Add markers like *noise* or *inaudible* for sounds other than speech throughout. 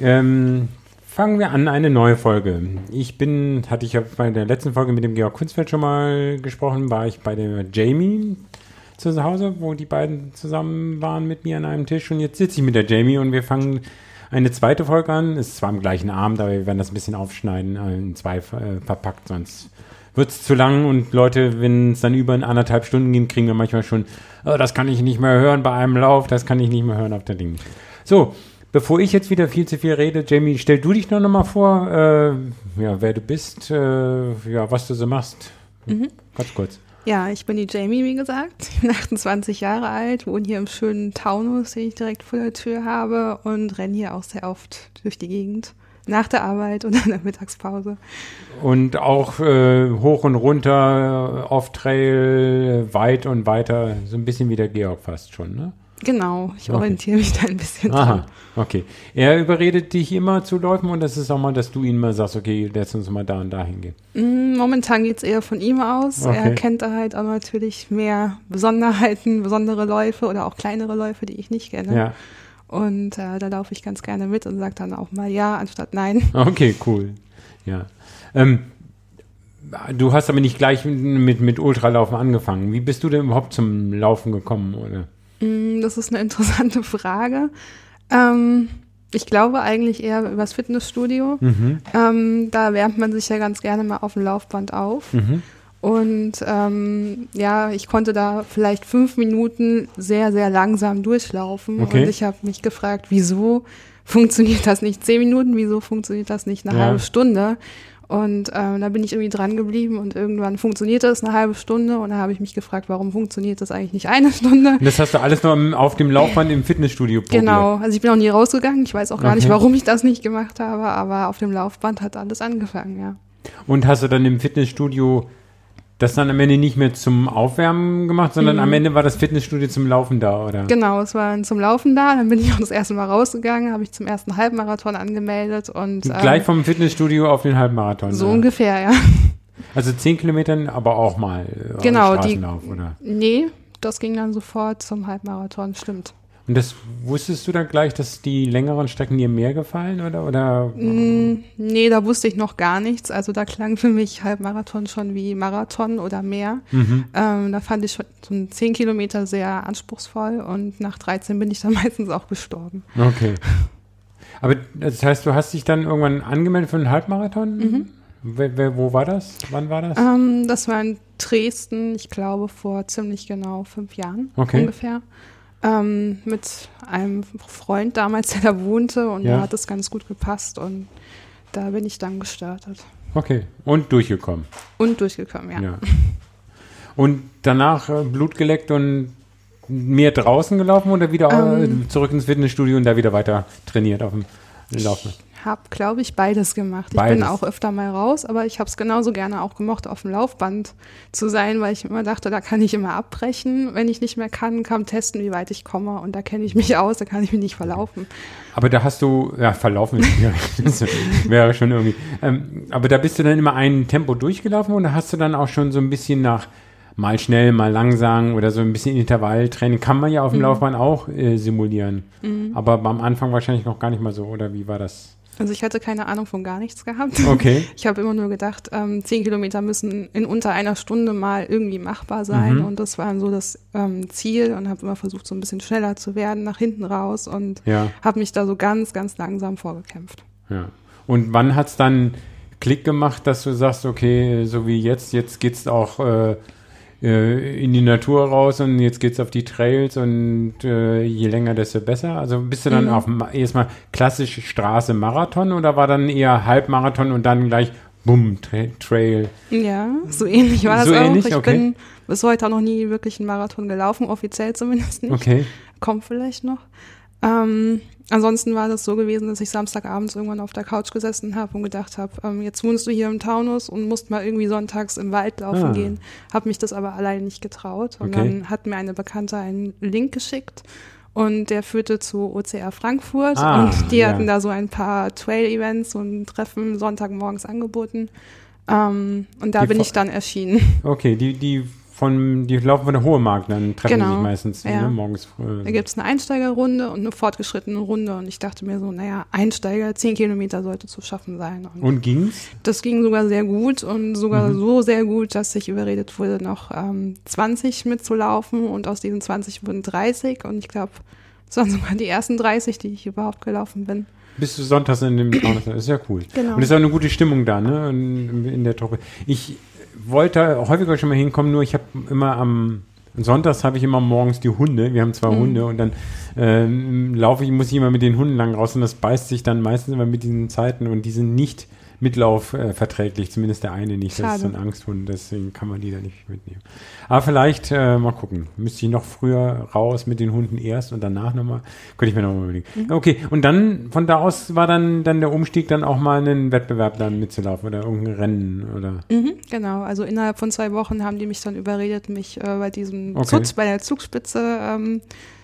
ähm, fangen wir an, eine neue Folge. Ich bin, hatte ich ja bei der letzten Folge mit dem Georg Kunstfeld schon mal gesprochen, war ich bei der Jamie zu Hause, wo die beiden zusammen waren mit mir an einem Tisch und jetzt sitze ich mit der Jamie und wir fangen eine zweite Folge an. Ist zwar am gleichen Abend, aber wir werden das ein bisschen aufschneiden, äh, in zwei äh, verpackt, sonst wird es zu lang und Leute, wenn es dann über anderthalb Stunden geht, kriegen wir manchmal schon, oh, das kann ich nicht mehr hören bei einem Lauf, das kann ich nicht mehr hören auf der Ding. So, Bevor ich jetzt wieder viel zu viel rede, Jamie, stell du dich noch, noch mal vor, äh, ja, wer du bist, äh, ja, was du so machst. Mhm. Ganz kurz. Ja, ich bin die Jamie, wie gesagt. Ich bin *laughs* 28 Jahre alt, wohne hier im schönen Taunus, den ich direkt vor der Tür habe und renne hier auch sehr oft durch die Gegend. Nach der Arbeit und *laughs* in der Mittagspause. Und auch äh, hoch und runter, off-Trail, weit und weiter, so ein bisschen wie der Georg fast schon, ne? Genau, ich orientiere mich da ein bisschen Aha, dran. okay. Er überredet dich immer zu Läufen und das ist auch mal, dass du ihm mal sagst, okay, lass uns mal da und da hingehen. Mm, momentan geht es eher von ihm aus. Okay. Er kennt da halt auch natürlich mehr Besonderheiten, besondere Läufe oder auch kleinere Läufe, die ich nicht kenne. Ja. Und äh, da laufe ich ganz gerne mit und sage dann auch mal ja anstatt nein. *laughs* Okay, cool. Ja. Ähm, du hast aber nicht gleich mit, mit Ultralaufen angefangen. Wie bist du denn überhaupt zum Laufen gekommen, oder? Mm, das ist eine interessante *laughs* Frage. Ähm, ich glaube eigentlich eher übers Fitnessstudio. Mhm. Ähm, da wärmt man sich ja ganz gerne mal auf dem Laufband auf. Mhm. Und ähm, ja, ich konnte da vielleicht fünf Minuten sehr, sehr langsam durchlaufen. Okay. Und ich habe mich gefragt, wieso funktioniert das nicht zehn Minuten? Wieso funktioniert das nicht eine ja. halbe Stunde? Und ähm, da bin ich irgendwie dran geblieben und irgendwann funktionierte es eine halbe Stunde und da habe ich mich gefragt, warum funktioniert das eigentlich nicht eine *laughs* Stunde? Und das hast du alles nur auf dem Laufband im Fitnessstudio probiert? Genau, also ich bin auch nie rausgegangen. Ich weiß auch gar okay. nicht, warum ich das nicht gemacht habe, aber auf dem Laufband hat alles angefangen, ja. Und hast du dann im Fitnessstudio das dann am Ende nicht mehr zum Aufwärmen gemacht, sondern mhm. am Ende war das Fitnessstudio zum Laufen da, oder? Genau, es war zum Laufen da. Dann bin ich auch das erste Mal rausgegangen, habe ich zum ersten Halbmarathon angemeldet und ähm, gleich vom Fitnessstudio auf den Halbmarathon. So oder? ungefähr, ja. Also zehn Kilometern, aber auch mal äh, genau, Straßenlauf, die, oder? Nee, das ging dann sofort zum Halbmarathon, stimmt. Und das wusstest du dann gleich, dass die längeren Strecken dir mehr gefallen oder? oder? Mm, nee, da wusste ich noch gar nichts. Also da klang für mich Halbmarathon schon wie Marathon oder mehr. Mhm. Ähm, da fand ich schon so 10 Kilometer sehr anspruchsvoll und nach 13 bin ich dann *laughs* meistens auch gestorben. Okay. Aber das heißt, du hast dich dann irgendwann angemeldet für einen Halbmarathon? Mhm. Wer, wer, wo war das? Wann war das? Ähm, das war in Dresden, ich glaube vor ziemlich genau fünf Jahren okay. ungefähr ähm, mit einem Freund damals, der da wohnte und ja. da hat es ganz gut gepasst und da bin ich dann gestartet. Okay, und durchgekommen. Und durchgekommen, ja. ja. Und danach äh, Blut geleckt und mehr draußen gelaufen oder wieder ähm, zurück ins Fitnessstudio und da wieder weiter trainiert auf dem Laufen? Habe, glaube ich, beides gemacht. Beides. Ich bin auch öfter mal raus, aber ich habe es genauso gerne auch gemocht, auf dem Laufband zu sein, weil ich immer dachte, da kann ich immer abbrechen. Wenn ich nicht mehr kann, kann testen, wie weit ich komme. Und da kenne ich mich aus, da kann ich mich nicht verlaufen. Aber da hast du, ja, verlaufen das *laughs* wäre schon irgendwie. Ähm, aber da bist du dann immer ein Tempo durchgelaufen oder hast du dann auch schon so ein bisschen nach mal schnell, mal langsam oder so ein bisschen Intervalltraining kann man ja auf dem mhm. Laufband auch äh, simulieren. Mhm. Aber am Anfang wahrscheinlich noch gar nicht mal so, oder wie war das? Also ich hatte keine Ahnung von gar nichts gehabt. Okay. *laughs* Ich habe immer nur gedacht, ähm, zehn Kilometer müssen in unter einer Stunde mal irgendwie machbar sein. Mhm. Und das war so das ähm, Ziel und habe immer versucht, so ein bisschen schneller zu werden, nach hinten raus und ja. habe mich da so ganz, ganz langsam vorgekämpft. Ja. Und wann hat es dann Klick gemacht, dass du sagst, okay, so wie jetzt, jetzt geht es auch äh, äh, in die Natur raus und jetzt geht's auf die Trails und äh, je länger, desto besser. Also bist du dann mhm. auf erstmal klassisch Straße Marathon oder war dann eher Halbmarathon und dann gleich Bumm, Tra Trail? Ja, so ähnlich war so das ähnlich? auch. Ich okay. bin bis heute auch noch nie wirklich einen Marathon gelaufen, offiziell zumindest nicht. Okay. Kommt vielleicht noch. Ähm, ansonsten war das so gewesen, dass ich Samstagabends irgendwann auf der Couch gesessen habe und gedacht habe, ähm, jetzt wohnst du hier im Taunus und musst mal irgendwie sonntags im Wald laufen ah. gehen. Habe mich das aber alleine nicht getraut. Und okay. dann hat mir eine Bekannte einen Link geschickt Und der führte zu OCR Frankfurt Ah, und die ja. hatten da so ein paar Trail-Events und Treffen Sonntagmorgens angeboten. Ähm, und da Die bin ich dann erschienen. *laughs* Okay, die, die von, die laufen von der Hohe Markt, dann treffen Genau, sich meistens ja. ne, morgens früh. Da gibt's eine Einsteigerrunde und eine fortgeschrittene Runde. Und ich dachte mir so, naja, Einsteiger, 10 Kilometer sollte zu schaffen sein. Und Und ging's? das ging sogar sehr gut und sogar Mhm. so sehr gut, dass ich überredet wurde, noch ähm, 20 mitzulaufen. Und aus diesen 20 wurden 30. Und ich glaube, das waren sogar die ersten 30, die ich überhaupt gelaufen bin. Bist du sonntags in dem Taunus? *clears throat* Ist ja cool. Genau. Und es ist auch eine gute Stimmung da, ne? In, in der Truppe. Ich wollte häufiger schon mal hinkommen, nur ich habe immer am Sonntags habe ich immer morgens die Hunde. Wir haben zwei Mhm. Hunde und dann ähm, laufe ich, muss ich immer mit den Hunden lang raus und das beißt sich dann meistens immer mit diesen Zeiten und die sind nicht mitlaufverträglich, äh, verträglich, zumindest der eine nicht. Das ist so ein Schade. Angsthund, deswegen kann man die da nicht mitnehmen. Aber vielleicht, äh, mal gucken, müsste ich noch früher raus mit den Hunden erst und danach nochmal, könnte ich mir nochmal überlegen. Mhm. Okay, und dann, von da aus war dann, dann der Umstieg dann auch mal einen Wettbewerb dann mitzulaufen oder irgendein Rennen oder? Mhm, genau, also innerhalb von zwei Wochen haben die mich dann überredet, mich äh, bei diesem Okay. Zutz, bei der Zugspitze ähm,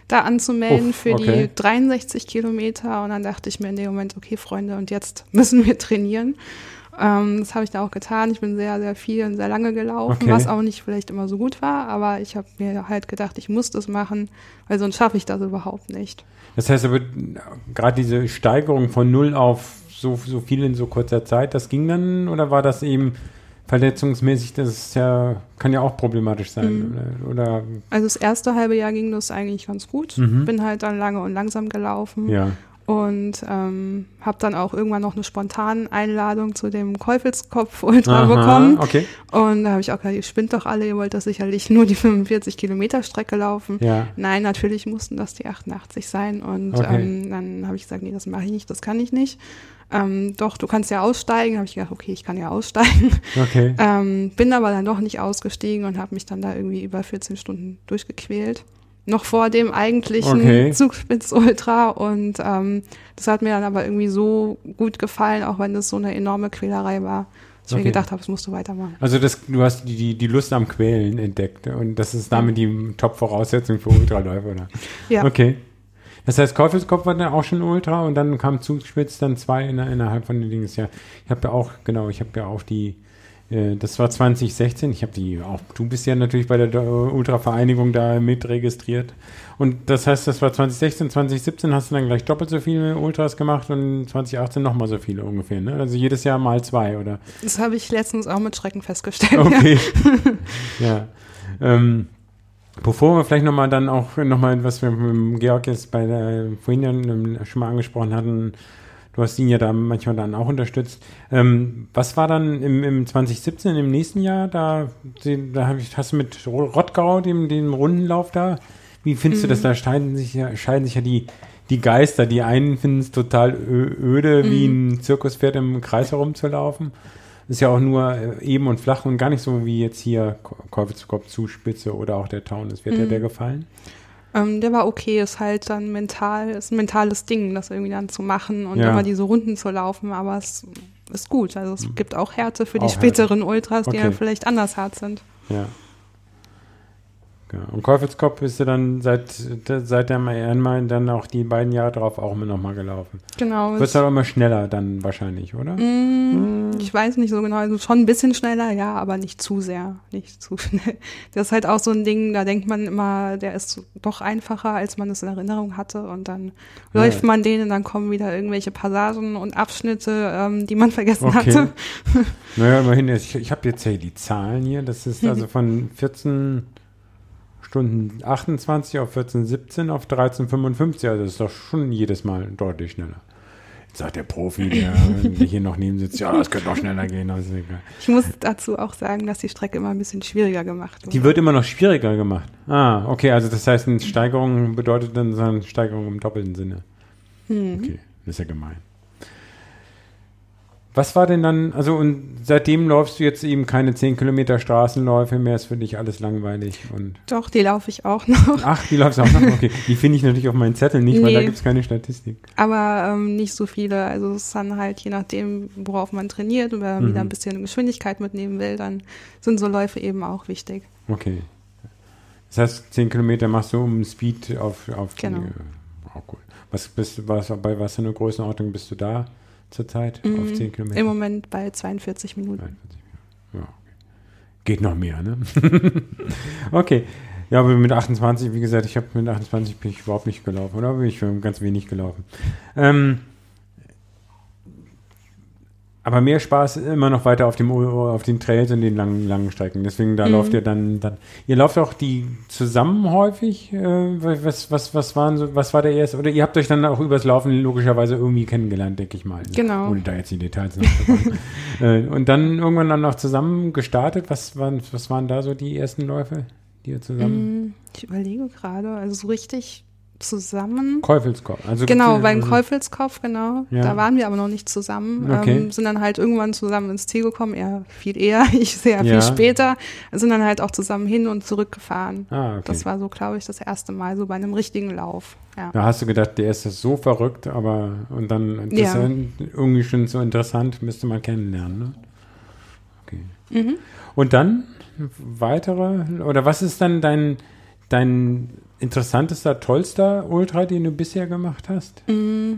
da anzumelden Uff, für okay. die 63 Kilometer. Und dann dachte ich mir in dem Moment, okay, Freunde, und jetzt *laughs* müssen wir trainieren. Ähm, das habe ich da auch getan. Ich bin sehr, sehr viel und sehr lange gelaufen, Okay. was auch nicht vielleicht immer so gut war, aber ich habe mir halt gedacht, ich muss das machen, weil sonst schaffe ich das überhaupt nicht. Das heißt gerade diese Steigerung von null auf so, so viel in so kurzer Zeit, das ging dann oder war das eben verletzungsmäßig, das ist ja, kann ja auch problematisch sein. Mhm. Oder, Also das erste halbe Jahr ging das eigentlich ganz gut. Mhm. Bin halt dann lange und langsam gelaufen. ja. Und ähm, habe dann auch irgendwann noch eine spontane Einladung zu dem Käufelskopf *laughs* Ultra Aha, bekommen. Okay. Und da habe ich auch gesagt, ihr spinnt doch alle, ihr wollt das sicherlich nur die *laughs* 45 Kilometer Strecke laufen. Ja. Nein, natürlich mussten das die 88 sein. Und Okay. ähm, dann habe ich gesagt, nee, das mache ich nicht, das kann ich nicht. Ähm, doch, du kannst ja aussteigen. habe ich gedacht, okay, ich kann ja aussteigen. *laughs* Okay. Ähm, bin aber dann doch nicht ausgestiegen und habe mich dann da irgendwie über 14 Stunden durchgequält. Noch vor dem eigentlichen Okay. Zugspitz Ultra und ähm, das hat mir dann aber irgendwie so gut gefallen, auch wenn das so eine enorme Quälerei war, dass ich Okay. mir gedacht habe, das musst du weitermachen. Also das, du hast die, die, die Lust am Quälen entdeckt und das ist damit die Top-Voraussetzung für Ultraläufe, oder? *laughs* Ja, Okay. Das heißt, Käufelskopf war dann auch schon Ultra und dann kam Zugspitz dann zwei in, innerhalb von den Dingen. Ja, ich habe ja auch, genau, ich habe ja auch die, das war 2016, ich habe die auch, du bist ja natürlich bei der äh, Ultra-Vereinigung da mit registriert. Und das heißt, das war 2016, 2017 hast du dann gleich doppelt so viele Ultras gemacht und 2018 nochmal so viele ungefähr, ne? Also jedes Jahr mal zwei, oder? das habe ich letztens auch mit Schrecken festgestellt. Okay. *laughs* ja. Ähm, bevor wir vielleicht nochmal dann auch nochmal, was wir mit dem Georg jetzt bei der, vorhin ja schon mal angesprochen hatten, du hast ihn ja da manchmal dann auch unterstützt. Ähm, was war dann im, im 2017, im nächsten Jahr, da, da hab ich, hast du mit Rottgau, dem, dem Rundenlauf da, wie findest du das? Da scheiden sich ja, scheiden sich ja die, die Geister. Die einen finden es total öde, wie ein Zirkuspferd im Kreis herumzulaufen. Ist ja auch nur äh, eben und flach und gar nicht so wie jetzt hier Kopf zu Kopf Zuspitze oder auch der Town. Das wird dir der gefallen? Ähm, der war okay, ist halt dann mental, ist ein mentales Ding, das irgendwie dann zu machen und Ja. immer diese Runden zu laufen, aber es ist gut. Also es gibt auch Härte für die Auch späteren Ultras, die Okay. dann vielleicht anders hart sind. Ja. Ja. Und Käufelskopf bist du dann seit, seit der einmal dann auch die beiden Jahre drauf auch immer nochmal gelaufen. Genau. Wirst es- aber immer schneller dann wahrscheinlich, oder? Mm, Ich weiß nicht so genau, also schon ein bisschen schneller, ja, aber nicht zu sehr, nicht zu *laughs* schnell. Das ist halt auch so ein Ding, da denkt man immer, der ist doch einfacher, als man es in Erinnerung hatte und dann Ja. läuft man den und dann kommen wieder irgendwelche Passagen und Abschnitte, ähm, die man vergessen Okay. hatte. *laughs* Naja, immerhin, ich, ich habe jetzt hier die Zahlen hier. Das ist *laughs* also von 14 Stunden 28 auf 14, 17 auf 13, 55. Also das ist doch schon jedes Mal deutlich schneller. Jetzt sagt der Profi, der *laughs* hier noch neben sitzt, ja, das könnte noch schneller gehen. Also egal. Ich muss dazu auch sagen, dass die Strecke immer ein bisschen schwieriger gemacht wird. Die wird immer noch schwieriger gemacht. Ah, okay, also das heißt, eine Steigerung bedeutet dann eine Steigerung im doppelten Sinne. Hm. Okay, das ist ja gemein. Was war denn dann, also und seitdem läufst du jetzt eben keine 10 Kilometer Straßenläufe mehr, ist für dich alles langweilig und Doch, die laufe ich auch noch, ach, die läufst du auch noch? Okay, *laughs* die finde ich natürlich auf meinen Zettel nicht, weil da Nee. gibt es keine Statistik. aber ähm, nicht so viele. Also es ist dann halt je nachdem, worauf man trainiert und wenn man Mhm. wieder ein bisschen Geschwindigkeit mitnehmen will, dann sind so Läufe eben auch wichtig. Okay. Das heißt, 10 Kilometer machst du um Speed auf, auf Genau. die. Oh, cool. Was bist du, was, bei was für einer Größenordnung bist du da zurzeit auf 10 Kilometer? Im Moment bei 42 Minuten. 43, ja. Ja, okay. Geht noch mehr, ne? *laughs* okay. Ja, aber mit 28, wie gesagt, ich habe mit 28 bin ich überhaupt nicht gelaufen, oder? Bin ich ganz wenig gelaufen. Ähm, aber mehr Spaß immer noch weiter auf dem auf den Trails und den langen, langen Strecken. Deswegen da lauft ihr dann, dann. Ihr lauft auch die zusammen häufig. Äh, was, was, was waren so, was war der erste? Oder ihr habt euch dann auch übers Laufen logischerweise irgendwie kennengelernt, denke ich mal. Genau. Ohne da jetzt die Details nachzukommen. *laughs* äh, und dann irgendwann dann noch zusammen gestartet. Was waren, was waren da so die ersten Läufe, die ihr zusammen? Mm, Ich überlege gerade, also so richtig zusammen. Käufelskopf. Also Genau, beim also, Käufelskopf, genau. Ja. Da waren wir aber noch nicht zusammen. Okay. Ähm, sind dann halt irgendwann zusammen ins Ziel gekommen. Er viel eher, *laughs* ich sehr Ja. viel später. Sind dann halt auch zusammen hin und zurück gefahren. Ah, okay. Das war so, glaube ich, das erste Mal so bei einem richtigen Lauf. Ja. Da hast du gedacht, der ist so verrückt, aber und dann das ja irgendwie schon so interessant, müsste man kennenlernen. Ne? Okay. Mhm. Und dann weitere oder was ist dann dein dein interessantester, tollster Ultra, den du bisher gemacht hast? Mm,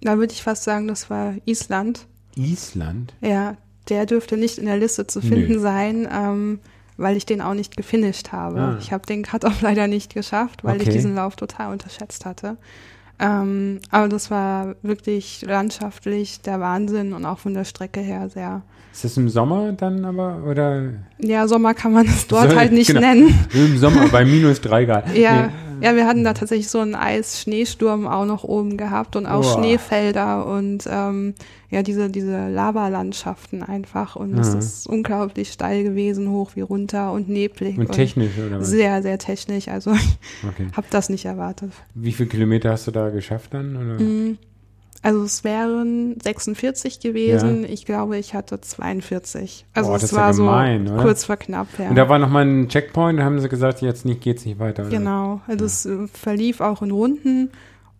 Da würde ich fast sagen, das war Island. Island. Ja, der dürfte nicht in der Liste zu finden Nö. sein, ähm, weil ich den auch nicht gefinisht habe. Ah. Ich habe den Cut auch *laughs* leider nicht geschafft, weil Okay. ich diesen Lauf total unterschätzt hatte. Ähm, aber das war wirklich landschaftlich der Wahnsinn und auch von der Strecke her sehr. Ist das im Sommer dann aber oder Ja, Sommer kann man es *laughs* dort Soll- halt nicht genau. nennen. im Sommer bei minus drei Grad? Ja. Ja, wir hatten da tatsächlich so einen Eis-Schneesturm auch noch oben gehabt und auch Boah. Schneefelder und ähm, ja, diese, diese Lavalandschaften einfach. Und es Mhm. ist unglaublich steil gewesen, hoch wie runter und neblig. Und technisch oder was? Sehr, sehr technisch. Also ich *laughs* Okay. habe das nicht erwartet. Wie viele Kilometer hast du da geschafft dann? Oder? Mhm. Also es wären 46 gewesen. Ich glaube, ich hatte 42. Also Boah, das es ist ja war gemein, so oder? kurz vor knapp. Ja. Und da war nochmal ein Checkpoint, da haben sie gesagt, jetzt nicht, geht's nicht weiter. Oder? Genau, also es äh, verlief auch in Runden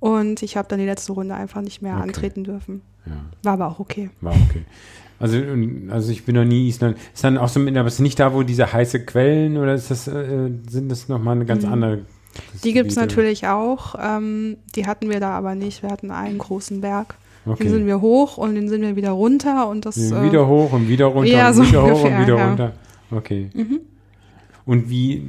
und ich habe dann die letzte Runde einfach nicht mehr Okay. antreten dürfen. Ja. War aber auch okay. War okay. Also, also ich bin noch nie Island. Ist dann auch so, mit- aber ist nicht da, wo diese heiße Quellen oder ist das, äh, sind das nochmal eine ganz andere? Die gibt es natürlich auch. Ähm, die hatten wir da aber nicht. Wir hatten einen großen Berg. Den sind Okay. wir hoch und den sind wir wieder runter und das äh, wieder hoch und wieder runter ja, und so wieder hoch ungefähr, und wieder ja. runter. Okay. Mhm. Und wie,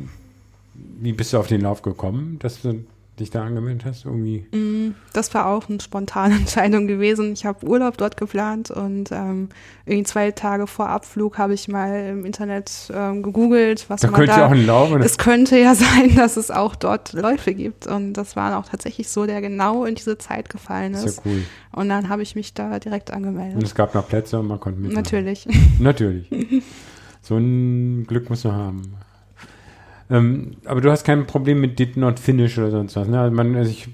wie bist du auf den Lauf gekommen, dass du dich da angemeldet hast? Irgendwie? Mm, Das war auch eine spontane *laughs* Entscheidung gewesen. Ich habe Urlaub dort geplant und ähm, irgendwie zwei Tage vor Abflug habe ich mal im Internet ähm, gegoogelt, was Da man könnte da ja auch ein Lauf. Oder? es könnte ja *laughs* sein, dass es auch dort Läufe gibt. Und das war auch tatsächlich so, der genau in diese Zeit gefallen ist ja cool. Und dann habe ich mich da direkt Und angemeldet. es gab noch Plätze und man konnte mitmachen. Natürlich. Natürlich. *laughs* so ein Glück muss man haben. Ähm, aber du hast kein Problem mit Did Not Finish oder sonst was. Ne? Also man, also ich,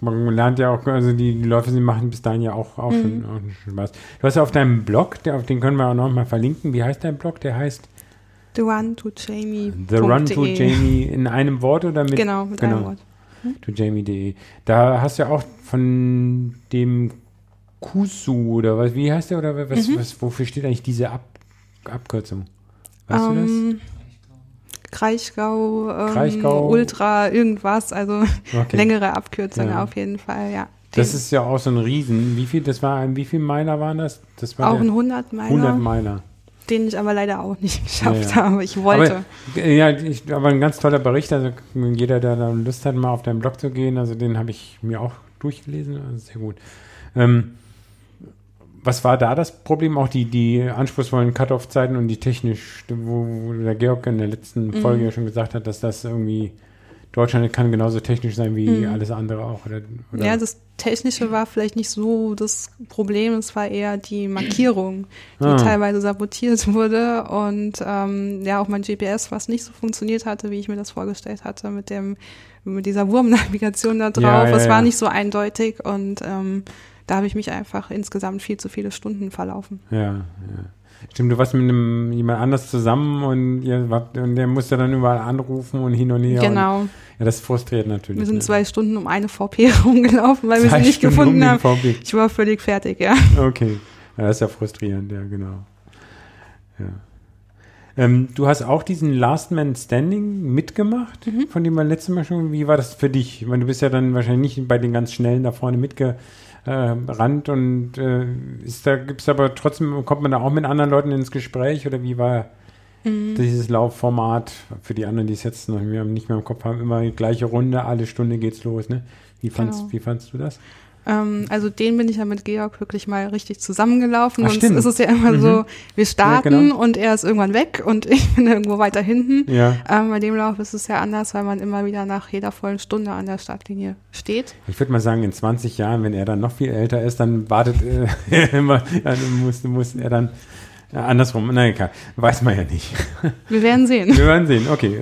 man lernt ja auch, also die, die Läufe, die machen bis dahin ja auch, auch, Mhm. schon, auch schon was. Du hast ja auf deinem Blog, der, auf den können wir auch noch mal verlinken. Wie heißt dein Blog? Der heißt The Run to Jamie. The Run to Jamie in einem Wort oder mit? Genau, mit genau. einem Wort. To Jamie.de. Da hast du ja auch von dem Kusu oder was, wie heißt der oder was, Mhm. was wofür steht eigentlich diese Ab Abkürzung? Weißt du das? Kraichgau, ähm, Kraichgau. Ultra, irgendwas, also *laughs* Okay. längere Abkürzung Ja. auf jeden Fall, ja. Das ist ja auch so ein Riesen. Wie viel, das war, ein- wie viel Meiler waren das? Das war auch ein 100 Meiler, 100 Meiler. den ich aber leider auch nicht *laughs* geschafft Ja, ja. habe. Ich wollte. Aber, äh, ja, ich, aber ein ganz toller Bericht. Also jeder, der da Lust hat, mal auf deinen Blog zu gehen, also den habe ich mir auch durchgelesen. Also sehr gut. Ähm, was war da das Problem? Auch die, die anspruchsvollen Cut-Off-Zeiten und die technisch, wo, der Georg in der letzten Mhm. Folge ja schon gesagt hat, dass das irgendwie Deutschland kann genauso technisch sein wie Mhm. alles andere auch. Oder, oder? Ja, das Technische war vielleicht nicht so das Problem, es war eher die Markierung, die Ah. teilweise sabotiert wurde und ähm, ja auch mein GPS, was nicht so funktioniert hatte, wie ich mir das vorgestellt hatte, mit dem mit dieser Wurmnavigation da drauf. Ja, ja, es war ja. nicht so eindeutig und ähm, da habe ich mich einfach insgesamt viel zu viele Stunden verlaufen. Ja, ja. Stimmt, du warst mit einem, jemand anders zusammen und, ihr und der musste dann überall anrufen und hin und her. Und, genau. ja, das frustriert natürlich. Wir sind ne? zwei Stunden um eine VP *laughs* rumgelaufen, weil wir Zwei sie nicht Stunden gefunden um haben. VW. Ich war völlig fertig, ja. Okay. Ja, das ist ja frustrierend, ja, genau. Ja. Ähm, du hast auch diesen Last Man Standing mitgemacht, Mhm. von dem wir letztes Mal schon. Wie war das für dich? Ich meine, du bist ja dann wahrscheinlich nicht bei den ganz Schnellen da vorne mitgerannt und äh, ist da gibt's aber trotzdem kommt man da auch mit anderen Leuten ins Gespräch oder wie war Mhm. dieses Laufformat für die anderen, die es jetzt noch nicht mehr im Kopf haben, immer die gleiche Runde, alle Stunde geht's los, ne? Wie fandst, Genau. wie fandst du das? Ähm, also den bin ich ja mit Georg wirklich mal richtig zusammengelaufen. Ach, Sonst stimmt. ist es ja immer Mhm. so, wir starten genau. und er ist irgendwann weg und *laughs* ich bin irgendwo weiter hinten. Ja. Ähm, bei dem Lauf ist es ja anders, weil man immer wieder nach jeder vollen Stunde an der Startlinie steht. Ich würde mal sagen, in 20 Jahren, wenn er dann noch viel älter ist, dann wartet äh, *laughs* immer, ja, dann muss, muss er dann ja, andersrum. Na egal, weiß man ja nicht. Wir werden sehen. Wir werden sehen. Okay.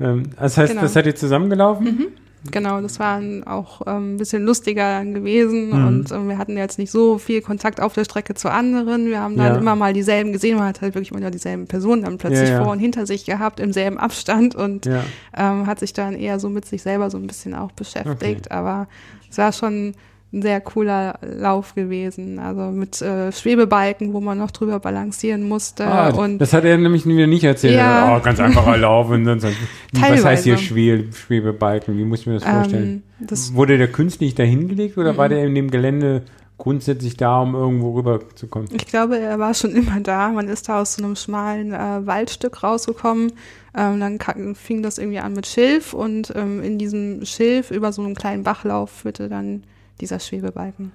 Äh, ähm, das heißt, Genau. das hat ihr zusammengelaufen? Genau, das war auch ähm, ein bisschen lustiger gewesen Mhm. und ähm, wir hatten jetzt nicht so viel Kontakt auf der Strecke zu anderen. Wir haben dann Ja. immer mal dieselben gesehen, man hat halt wirklich immer dieselben Personen dann plötzlich Ja, vor und hinter sich gehabt, im selben Abstand und ähm, hat sich dann eher so mit sich selber so ein bisschen auch beschäftigt. Aber es war schon ein sehr cooler Lauf gewesen. Also mit äh, Schwebebalken, wo man noch drüber balancieren musste. Ah, und das hat er nämlich wieder nicht erzählt. Ja. Oh, ganz einfacher *laughs* Lauf. Und dann, so- was heißt hier Teilweise. Schwebe, Schwebebalken? Wie muss ich mir das vorstellen? ähm, das Wurde der künstlich dahingelegt oder Mhm. war der in dem Gelände grundsätzlich da, um irgendwo rüberzukommen? Ich glaube, er war schon immer da. Man ist da aus so einem schmalen äh, Waldstück rausgekommen. Ähm, dann fing das irgendwie an mit Schilf und ähm, in diesem Schilf über so einen kleinen Bachlauf führte dann dieser Schwebebalken.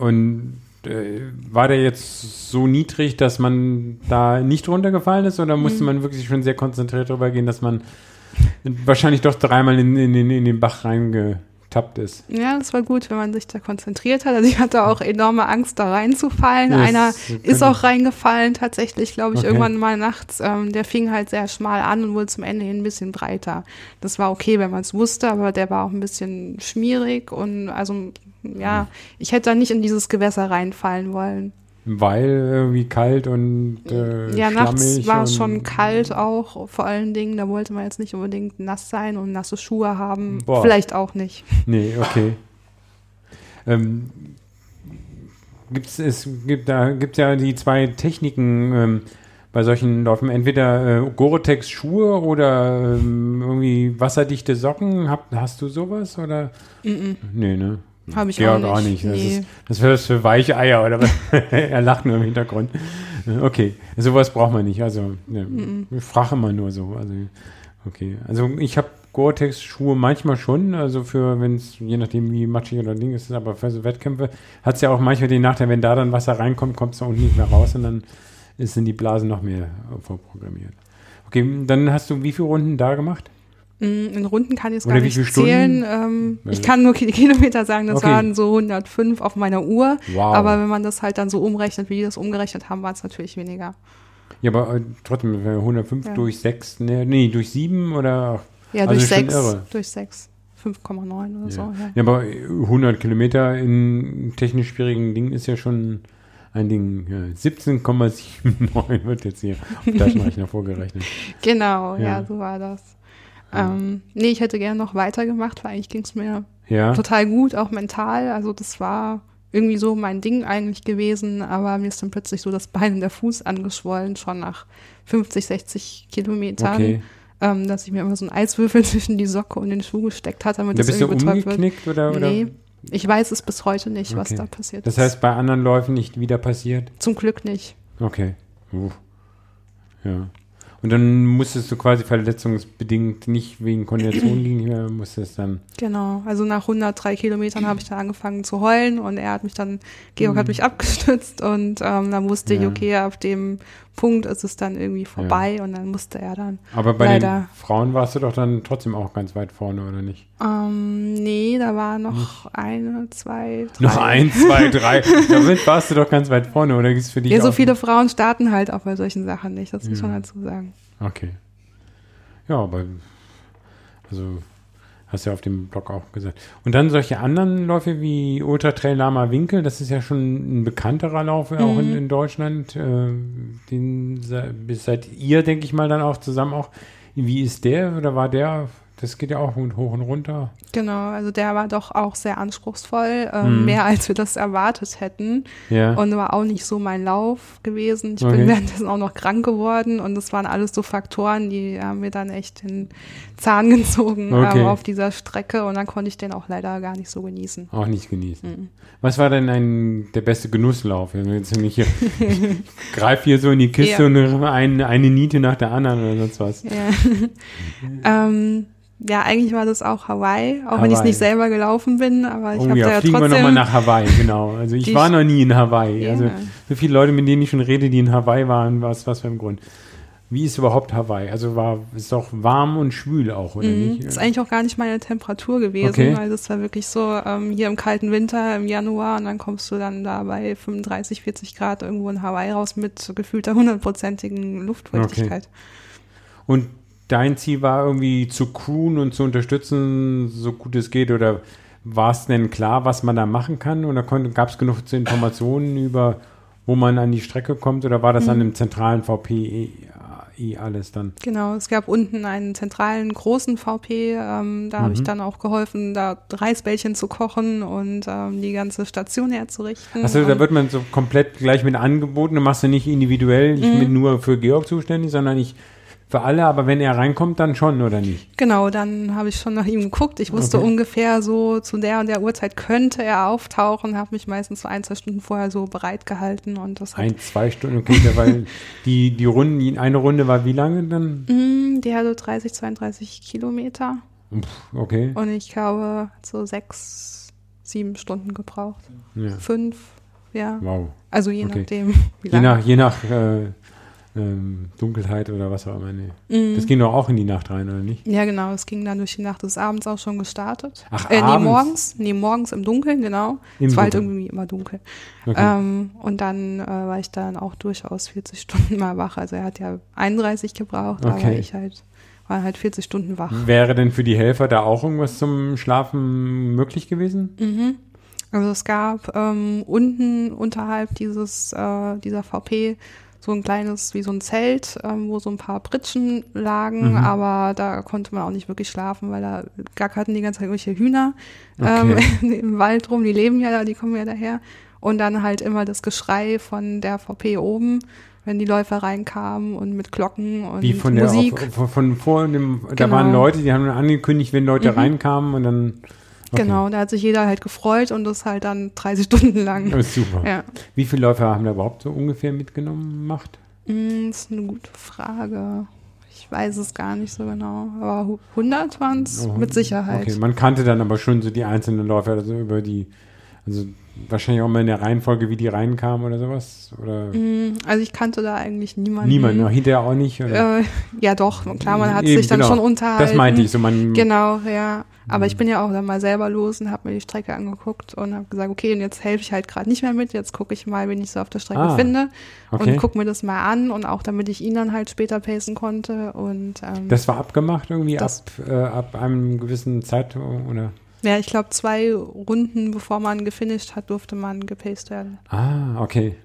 Und äh, war der jetzt so niedrig, dass man da nicht runtergefallen ist oder musste Mhm. man wirklich schon sehr konzentriert drüber gehen, dass man wahrscheinlich doch dreimal in, in, in, den Bach reingetappt ist? Ja, das war gut, wenn man sich da konzentriert hat. Also ich hatte auch enorme Angst, da reinzufallen. Ja, Einer das ist auch reingefallen, tatsächlich, glaube ich, Okay. irgendwann mal nachts. Ähm, der fing halt sehr schmal an und wurde zum Ende hin ein bisschen breiter. Das war okay, wenn man es wusste, aber der war auch ein bisschen schmierig und also ja, ich hätte da nicht in dieses Gewässer reinfallen wollen. Weil irgendwie kalt und äh, ja, nachts war es schon kalt auch, vor allen Dingen. Da wollte man jetzt nicht unbedingt nass sein und nasse Schuhe haben. Boah. Vielleicht auch nicht. Nee, okay. Ähm, gibt's, es gibt da gibt ja die zwei Techniken ähm, bei solchen Läufen. Entweder äh, Gore-Tex Schuhe oder ähm, irgendwie wasserdichte Socken. Hab, hast du sowas oder? Nee, ne? Habe ich Georg auch nicht. Das, Nee. ist, das wäre das für weiche Eier oder was? *laughs* er lacht nur im Hintergrund. Okay, sowas braucht man nicht. Also, ne, ich frage immer nur so. Also, okay. Also, ich habe Gore-Tex-Schuhe manchmal schon, also für, wenn es, je nachdem wie matschig oder Ding ist, aber für so Wettkämpfe hat es ja auch manchmal den Nachteil, wenn da dann Wasser reinkommt, kommt es da unten nicht mehr raus und dann ist- sind die Blasen noch mehr vorprogrammiert. Okay, dann hast du wie viele Runden da gemacht? Mm, In Runden kann ich es gar nicht zählen. Ähm, Ja. ich kann nur Ki- *laughs* Kilometer sagen, das Okay. waren so 105 auf meiner Uhr. Wow. Aber wenn man das halt dann so umrechnet, wie die das umgerechnet haben, war es natürlich weniger. Ja, aber äh, trotzdem, wenn 105 Ja. durch 6, ne, nee, durch 7 oder Ja, Also durch schon sechs. irre. Durch sechs. 5,9 oder so. Ja. Ja. ja, aber 100 Kilometer in technisch schwierigen Dingen ist ja schon ein Ding. Ja, 17,79 *laughs* wird jetzt hier auf Taschenrechner *laughs* vorgerechnet. Genau, ja. Ja. so war das. Ähm, nee, ich hätte gerne noch weitergemacht, weil eigentlich ging es mir Ja, total gut, auch mental. Also das war irgendwie so mein Ding eigentlich gewesen, aber mir ist dann plötzlich so das Bein und der Fuß angeschwollen, schon nach 50, 60 Kilometern, okay. ähm, dass ich mir immer so einen Eiswürfel *laughs* zwischen die Socke und den Schuh gesteckt hat, damit Da das bist du irgendwie wird. umgeknickt oder? oder? Nee, ich weiß es bis heute nicht, was Okay. da passiert Das ist. heißt, bei anderen Läufen nicht wieder passiert? Zum Glück nicht. Okay. Uff. Ja. Und dann musstest du quasi verletzungsbedingt nicht wegen Koordination liegen, musstest dann. Genau, also nach 103 Kilometern habe ich dann angefangen zu heulen und er hat mich dann, Georg Mhm. hat mich abgestützt und ähm, dann wusste ich, Ja. okay, auf dem Punkt ist es dann irgendwie vorbei und dann musste er dann. Aber bei Leider. den Frauen warst du doch dann trotzdem auch ganz weit vorne, oder nicht? Ähm, nee, da war noch eine, zwei, drei. Noch ein, zwei, drei. *laughs* Damit warst du doch ganz weit vorne, oder ist für dich Ja, so viele Frauen starten halt auch bei solchen Sachen nicht, das muss Ja. man dazu sagen. Okay. Ja, aber also hast ja auf dem Blog auch gesagt. Und dann solche anderen Läufe wie Ultra Trail Lama Winkel, das ist ja schon ein bekannterer Lauf auch in, Mhm. in Deutschland. Äh, den seid ihr, denke ich mal, dann auch zusammen auch. Wie ist der oder war der das geht ja auch hoch und runter. Genau, also der war doch auch sehr anspruchsvoll, ähm, Mhm. mehr als wir das erwartet hätten. Ja. Und war auch nicht so mein Lauf gewesen. Ich Okay. bin währenddessen auch noch krank geworden und das waren alles so Faktoren, die haben mir dann echt den Zahn *laughs* gezogen Okay. ähm, auf dieser Strecke und dann konnte ich den auch leider gar nicht so genießen. Auch nicht genießen. Mhm. Was war denn ein, der beste Genusslauf? Jetzt nicht hier, ich *laughs* greif hier so in die Kiste Ja. und eine, eine Niete nach der anderen oder sonst was. Ja, *laughs* ähm, ja eigentlich war das auch Hawaii, auch wenn ich es Hawaii. nicht selber gelaufen bin, aber ich Oh habe ja, da ja fliegen wir trotzdem. nochmal nach Hawaii, genau. Also ich war noch nie in Hawaii. Ja. Also so viele Leute, mit denen ich schon rede, die in Hawaii waren, was, was für ein Grund. Wie ist überhaupt Hawaii? Also war, ist doch warm und schwül auch, oder Mhm. nicht? Ist eigentlich auch gar nicht meine Temperatur gewesen, Okay. weil das war wirklich so ähm, hier im kalten Winter im Januar und dann kommst du dann da bei 35, 40 Grad irgendwo in Hawaii raus mit gefühlter hundertprozentigen Luftfeuchtigkeit. Und dein Ziel war irgendwie zu crewen und zu unterstützen, so gut es geht? Oder war es denn klar, was man da machen kann? Oder gab es genug Informationen über, wo man an die Strecke kommt? Oder war das Mhm. an dem zentralen VPI alles dann? Genau, es gab unten einen zentralen großen VP, ähm, da habe Mhm. ich dann auch geholfen, da Reisbällchen zu kochen und ähm, die ganze Station herzurichten. Achso, da wird man so komplett gleich mit angeboten. Du machst du nicht individuell, ich Mhm. bin nur für Georg zuständig, sondern ich für alle. Aber wenn er reinkommt, dann schon, oder nicht? Genau, dann habe ich schon nach ihm geguckt. Ich wusste Okay. ungefähr so, zu der und der Uhrzeit könnte er auftauchen, habe mich meistens so ein, zwei Stunden vorher so bereit gehalten und das Ein, zwei Stunden, okay, war *laughs* die, die Runde, die eine Runde war wie lange dann? Mm, die hatte 30, 32 Kilometer Okay. und ich glaube so sechs, sieben Stunden gebraucht. Ja. Fünf, ja. Wow. Also je Okay. nachdem, wie Je lange. nach, je nach äh, ähm, Dunkelheit oder was auch immer. Nee. Mm. Das ging doch auch in die Nacht rein, oder nicht? Ja, genau. Es ging dann durch die Nacht des Abends auch schon gestartet. Ach, äh, nee, abends? morgens. Nee, morgens im Dunkeln, genau. Im es war halt irgendwie immer dunkel. Okay. Ähm, und dann äh, war ich dann auch durchaus 40 *laughs* Stunden mal wach. Also er hat ja 31 gebraucht, aber Okay. ich halt war halt 40 Stunden wach. Wäre denn für die Helfer da auch irgendwas zum Schlafen möglich gewesen? Mhm. Also es gab ähm, unten unterhalb dieses äh, dieser VP so ein kleines, wie so ein Zelt, ähm, wo so ein paar Pritschen lagen, Mhm. aber da konnte man auch nicht wirklich schlafen, weil da gackerten die ganze Zeit irgendwelche Hühner Okay. *laughs* ähm, im Wald rum, die leben ja da, die kommen ja daher. Und dann halt immer das Geschrei von der VP oben, wenn die Läufer reinkamen und mit Glocken und Wie von der Musik. auf, von, von vor dem, da Genau. waren Leute, die haben angekündigt, wenn Leute Mhm. reinkamen und dann. Okay. Genau, da hat sich jeder halt gefreut und das halt dann 30 Stunden lang. Das ist super. Ja. Wie viele Läufer haben da überhaupt so ungefähr mitgenommen gemacht? Mm, Das ist eine gute Frage. Ich weiß es gar nicht so genau. Aber hu- 100 waren es Oh, mit Sicherheit. Okay, man kannte dann aber schon so die einzelnen Läufer, also über die, also wahrscheinlich auch mal in der Reihenfolge, wie die reinkamen oder sowas? Oder Mm, Also ich kannte da eigentlich niemanden. niemand, noch hinterher auch nicht? Oder? Äh, ja doch, klar, man hat Eben, sich dann genau. schon unterhalten. Das meinte ich so, man. Genau, ja. Aber Mhm. ich bin ja auch dann mal selber los und habe mir die Strecke angeguckt und habe gesagt, okay, und jetzt helfe ich halt gerade nicht mehr mit. Jetzt gucke ich mal, wen ich so auf der Strecke Ah, finde Okay. und gucke mir das mal an und auch damit ich ihn dann halt später pacen konnte. Und ähm, Das war abgemacht irgendwie ab, äh, ab einem gewissen Zeit oder? Ja, ich glaube, zwei Runden bevor man gefinisht hat, durfte man gepaced werden. Ah, okay.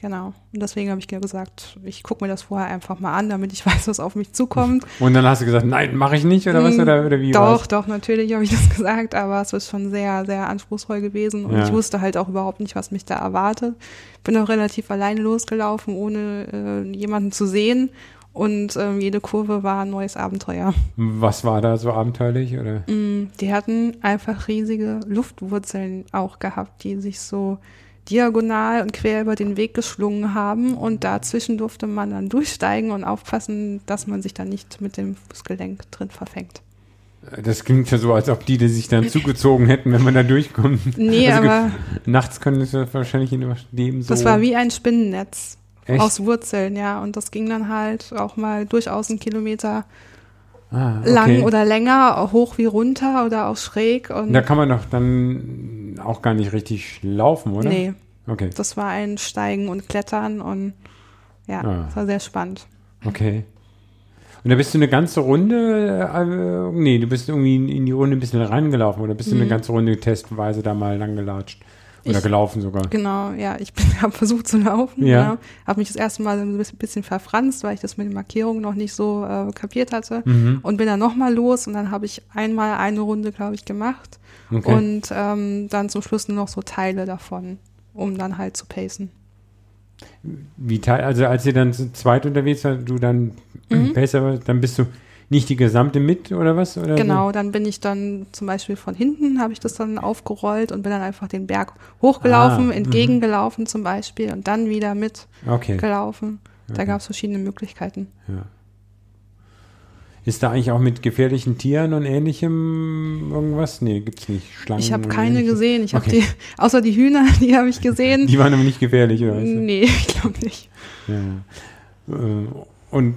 Genau. Und deswegen habe ich gesagt, ich gucke mir das vorher einfach mal an, damit ich *laughs* weiß, was auf mich zukommt. Und dann hast du gesagt, nein, mache ich nicht oder was Mm, oder, oder wie Doch, war's? doch, natürlich habe ich das *laughs* gesagt, aber es ist schon sehr, sehr anspruchsvoll gewesen und Ja. ich wusste halt auch überhaupt nicht, was mich da erwartet. Bin auch relativ alleine losgelaufen, ohne äh, jemanden zu sehen und ähm, jede Kurve war ein neues Abenteuer. Was war da so abenteuerlich oder? Mm, Die hatten einfach riesige Luftwurzeln auch gehabt, die sich so diagonal und quer über den Weg geschlungen haben und dazwischen durfte man dann durchsteigen und aufpassen, dass man sich dann nicht mit dem Fußgelenk drin verfängt. Das klingt ja so, als ob die, die sich dann zugezogen hätten, wenn man da durchkommt. Nee, Also aber Nachts können es ja wahrscheinlich in dem so. Das war wie ein Spinnennetz Echt? aus Wurzeln, ja. Und das ging dann halt auch mal durchaus einen Kilometer ah, lang okay. oder länger, hoch wie runter oder auch schräg. Und Da kann man doch dann auch gar nicht richtig laufen, oder? nee, Okay, das war ein Steigen und Klettern und ja, Ah. das war sehr spannend. okay. Und da bist du eine ganze Runde, äh, nee, du bist irgendwie in, die Runde ein bisschen reingelaufen oder bist du eine Mhm. ganze Runde testweise da mal lang gelatscht? Oder Ich- gelaufen sogar. Genau, ja, ich *laughs* habe versucht zu laufen. Ja. Ja. Habe mich das erste Mal ein bisschen- verfranst, weil ich das mit den Markierungen noch nicht so äh, kapiert hatte. Mhm. Und bin dann nochmal los und dann habe ich einmal eine Runde, glaube ich, gemacht. Okay. Und ähm, dann zum Schluss nur noch so Teile davon, um dann halt zu pacen. Wie teil, also als ihr dann zu zweit unterwegs war, du dann Mhm. Pacer dann bist du nicht die gesamte mit oder was? Oder Genau, dann bin ich dann zum Beispiel von hinten, habe ich das dann aufgerollt und bin dann einfach den Berg hochgelaufen, Ah, mhm. entgegengelaufen zum Beispiel und dann wieder mitgelaufen. Okay. Da gab es verschiedene Möglichkeiten. Ja. Ist da eigentlich auch mit gefährlichen Tieren und ähnlichem irgendwas? Nee, gibt's nicht. Schlangen Ich habe keine ähnliches? gesehen. Ich habe Okay. die, außer die Hühner, *laughs* die habe ich gesehen. Die waren aber nicht gefährlich, oder nee, *laughs* ich glaube nicht. Ja. Äh, Und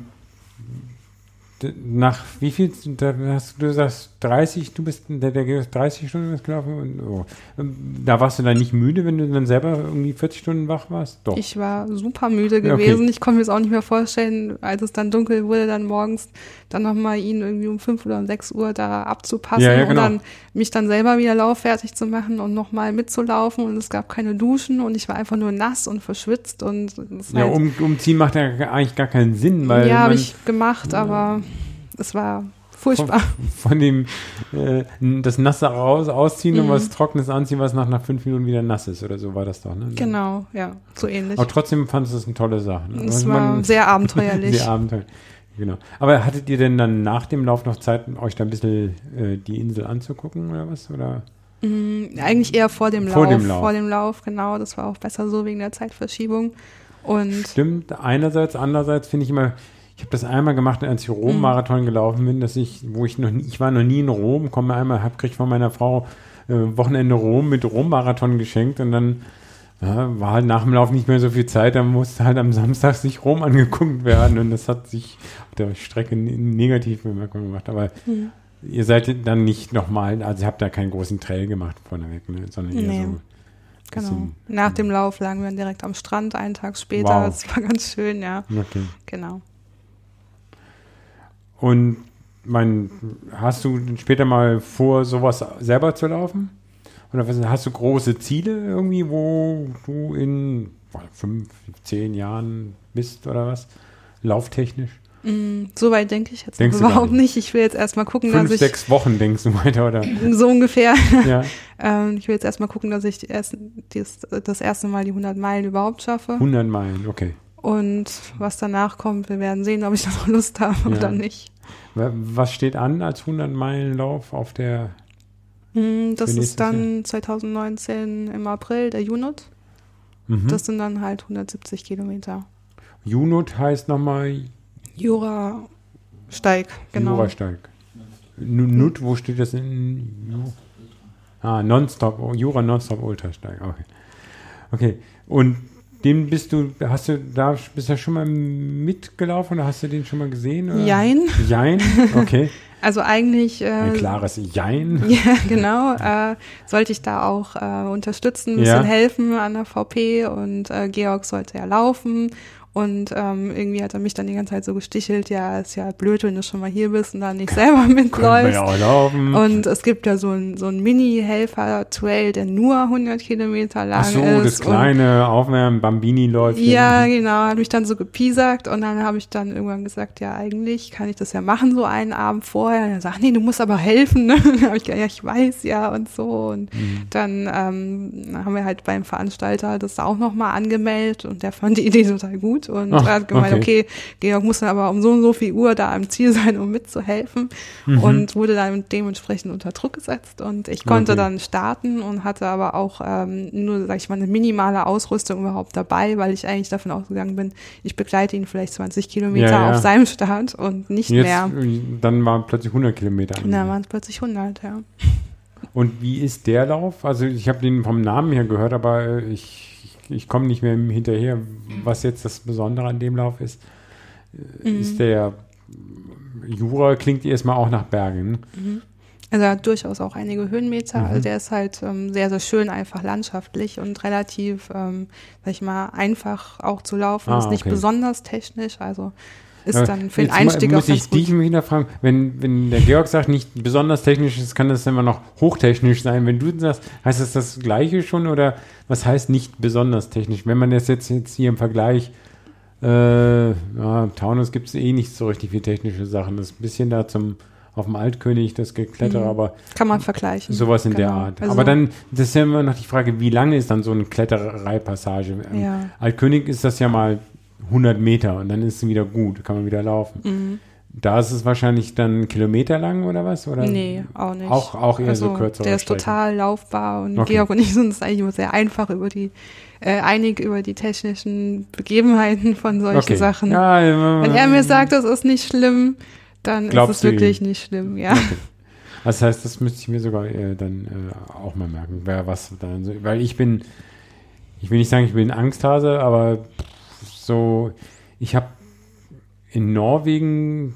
nach wie viel, hast du sagst 30, du bist, der, der ist 30 Stunden gelaufen und oh. Ähm, da warst du dann nicht müde, wenn du dann selber irgendwie 40 Stunden wach warst? Doch. Ich war super müde Ja, okay. gewesen. Ich konnte mir das auch nicht mehr vorstellen, als es dann dunkel wurde, dann morgens dann nochmal ihn irgendwie um fünf oder um sechs Uhr da abzupassen Ja, ja, und genau. dann mich dann selber wieder lauffertig zu machen und nochmal mitzulaufen und es gab keine Duschen und ich war einfach nur nass und verschwitzt und es ja, halt, um, umziehen macht ja eigentlich gar keinen Sinn, weil ja, habe ich gemacht, aber es war furchtbar. von dem äh, das Nasse raus ausziehen und Mhm. was Trockenes anziehen, was nach, nach fünf Minuten wieder nass ist oder so war das doch, ne? Genau, ja, so ähnlich. Aber trotzdem fandest du es eine tolle Sache. Ne? Es Also war man- sehr *laughs* abenteuerlich. Sehr abenteuerlich. Genau. Aber hattet ihr denn dann nach dem Lauf noch Zeit, euch da ein bisschen äh, die Insel anzugucken oder was? Oder? Mm, Eigentlich eher vor dem, Vor Lauf, dem Lauf. Vor dem Lauf, genau. Das war auch besser so wegen der Zeitverschiebung. Und Stimmt, einerseits, andererseits finde ich immer, habe das einmal gemacht, als ich Mhm. Rom-Marathon gelaufen bin, dass ich, wo ich noch nie, ich war noch nie in Rom, komme einmal, hab krieg von meiner Frau äh, Wochenende Rom mit Rom-Marathon geschenkt und dann ja, war halt nach dem Lauf nicht mehr so viel Zeit, dann musste halt am Samstag sich Rom angeguckt werden und das hat sich auf der Strecke ne- negativ bemerkbar gemacht. Aber Mhm. ihr seid dann nicht nochmal, also ihr habt da keinen großen Trail gemacht vorneweg, ne, sondern eher Nee. so. genau. Nach dem Lauf lagen wir dann direkt am Strand, einen Tag später. Wow. Das war ganz schön, ja. Okay. Genau. Und mein, hast du später mal vor, sowas selber zu laufen? Oder hast du große Ziele irgendwie, wo du in fünf, zehn Jahren bist oder was? Lauftechnisch? Mm, so weit denke ich jetzt Denkst überhaupt nicht? nicht. Ich will jetzt erstmal gucken, Fünf, dass ich sechs Wochen denkst du weiter, oder? so ungefähr, *laughs* ja. ähm, ich will jetzt erstmal gucken, dass ich die ersten, das erste Mal die 100 Meilen überhaupt schaffe. 100 Meilen, okay. Und was danach kommt, wir werden sehen, ob ich da noch Lust habe Ja. oder nicht. Wa- Was steht an als 100 Meilen Lauf auf der, Mm, Das ist dann 2019 im April, der Junot. mhm. Das sind dann halt 170 Kilometer. Junot heißt nochmal Jura Steig, genau. Jurasteig. Nu- Nut, wo steht das in? Ah, Nonstop, Jura Nonstop Ultrasteig. Okay. Okay. Und den bist du, hast du da bist du schon mal mitgelaufen oder hast du den schon mal gesehen? Oder? Jein. Jein? Okay. *laughs* Also eigentlich, äh, Ein klares Jein. *laughs* ja, genau, *laughs* äh, sollte ich da auch äh, unterstützen, ein bisschen Ja. helfen an der VP und äh, Georg sollte ja laufen und ähm, irgendwie hat er mich dann die ganze Zeit so gestichelt, ja, ist ja blöd, wenn du schon mal hier bist und dann nicht selber *laughs* mitläufst. ja. Und es gibt ja so ein, so ein Mini-Helfer-Trail, der nur 100 Kilometer lang Ach so, ist. das kleine Aufwärmen, Bambini-Läufchen. Ja, genau, hat mich dann so gepiesackt und dann habe ich dann irgendwann gesagt, ja, eigentlich kann ich das ja machen, so einen Abend vorher. Und er sagt, nee, du musst aber helfen. Ne? *laughs* Dann habe ich gesagt, ja, ich weiß ja und so. Und Mhm. dann ähm, haben wir halt beim Veranstalter das auch nochmal angemeldet und der fand die Idee total gut und Ach, hat gemeint, okay. okay. Georg muss dann aber um so und so viel Uhr da am Ziel sein, um mitzuhelfen Mhm. und wurde dann dementsprechend unter Druck gesetzt und ich konnte Okay. dann starten und hatte aber auch ähm, nur, sag ich mal, eine minimale Ausrüstung überhaupt dabei, weil ich eigentlich davon ausgegangen bin, ich begleite ihn vielleicht 20 Kilometer Ja, ja. auf seinem Start und nicht Jetzt, mehr. äh, dann waren plötzlich 100 Kilometer. Dann waren es plötzlich 100, ja. Und wie ist der Lauf? Also ich habe den vom Namen her gehört, aber äh, ich, ich, komme nicht mehr hinterher, was jetzt das Besondere an dem Lauf ist. Äh, Mhm. Ist der Jura klingt erstmal auch nach Bergen. Also er hat durchaus auch einige Höhenmeter. Mhm. Also der ist halt ähm, sehr, sehr schön einfach landschaftlich und relativ, ähm, sag ich mal, einfach auch zu laufen. Ah, ist nicht okay. besonders technisch. Also ist Aber dann für den Einstieg muss auch ganz ich dich gut. wieder fragen, wenn, wenn der Georg sagt, nicht besonders technisch ist, kann das immer noch hochtechnisch sein. Wenn du sagst, heißt das das Gleiche schon oder was heißt nicht besonders technisch? Wenn man das jetzt, jetzt hier im Vergleich, äh, ja, Taunus gibt es eh nicht so richtig viel technische Sachen. Das ist ein bisschen da zum, auf dem Altkönig, das Gekletter, Mhm. aber Kann man vergleichen. sowas in der Genau. Art. Also- aber dann, das ist ja immer noch die Frage, wie lange ist dann so eine Klettereipassage? Ähm, Ja. Altkönig ist das ja mal 100 Meter und dann ist es wieder gut, kann man wieder laufen. Mhm. Da ist es wahrscheinlich dann Kilometer lang oder was? Oder? Nee, auch nicht. Auch, auch eher also, so kürzere Der ist Strecken. total laufbar und Okay. Georg und ich sind uns eigentlich immer sehr einfach über die, äh, einig über die technischen Begebenheiten von solchen Okay. Sachen. Ja, äh, Wenn er mir sagt, das ist nicht schlimm, dann ist es wirklich ihm? nicht schlimm, ja. Okay. Das heißt, das müsste ich mir sogar äh, dann äh, auch mal merken, wer was dann so, weil ich bin, ich will nicht sagen, ich bin Angsthase, aber so, ich habe in Norwegen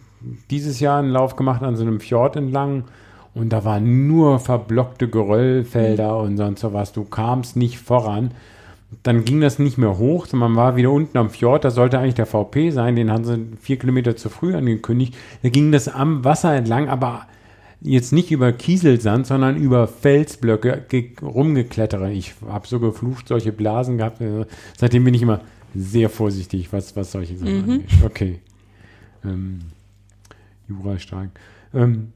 dieses Jahr einen Lauf gemacht an so einem Fjord entlang und da waren nur verblockte Geröllfelder und sonst sowas. Du kamst nicht voran. Dann ging das nicht mehr hoch, sondern man war wieder unten am Fjord. Da sollte eigentlich der VP sein, den haben sie vier Kilometer zu früh angekündigt. Da ging das am Wasser entlang, aber jetzt nicht über Kieselsand, sondern über Felsblöcke ge- rumgeklettere. Ich habe so geflucht, solche Blasen gehabt. äh, Seitdem bin ich immer sehr vorsichtig, was, was solche Sachen Mhm. angeht. Okay. Ähm, Jurastreik. Ähm,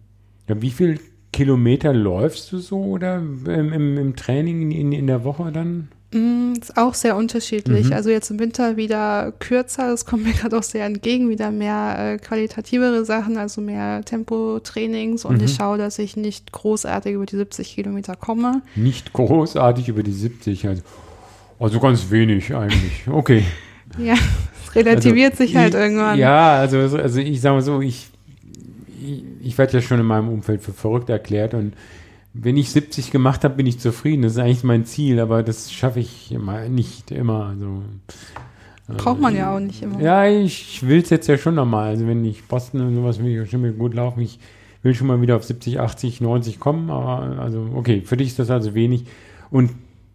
ja, wie viel Kilometer läufst du so oder im, im, im Training in, in, in der Woche dann? Mm, Ist auch sehr unterschiedlich. Mhm. Also jetzt im Winter wieder kürzer, das kommt *laughs* mir gerade auch sehr entgegen, wieder mehr äh, qualitativere Sachen, also mehr Tempotrainings und Mhm. ich schaue, dass ich nicht großartig über die 70 Kilometer komme. Nicht großartig über die 70, also, also ganz wenig eigentlich. Okay. *laughs* Ja, es relativiert Also, sich halt ich, irgendwann. Ja, also, also ich sage mal so, ich, ich, ich werde ja schon in meinem Umfeld für verrückt erklärt und wenn ich 70 gemacht habe, bin ich zufrieden. Das ist eigentlich mein Ziel, aber das schaffe ich immer, nicht immer. Also, Braucht man ja auch nicht immer. ja, ich will es jetzt ja schon nochmal. Also wenn ich Boston und sowas will ich schon mal gut laufen. Ich will schon mal wieder auf 70, 80, 90 kommen. Aber also, okay, für dich ist das also wenig. Und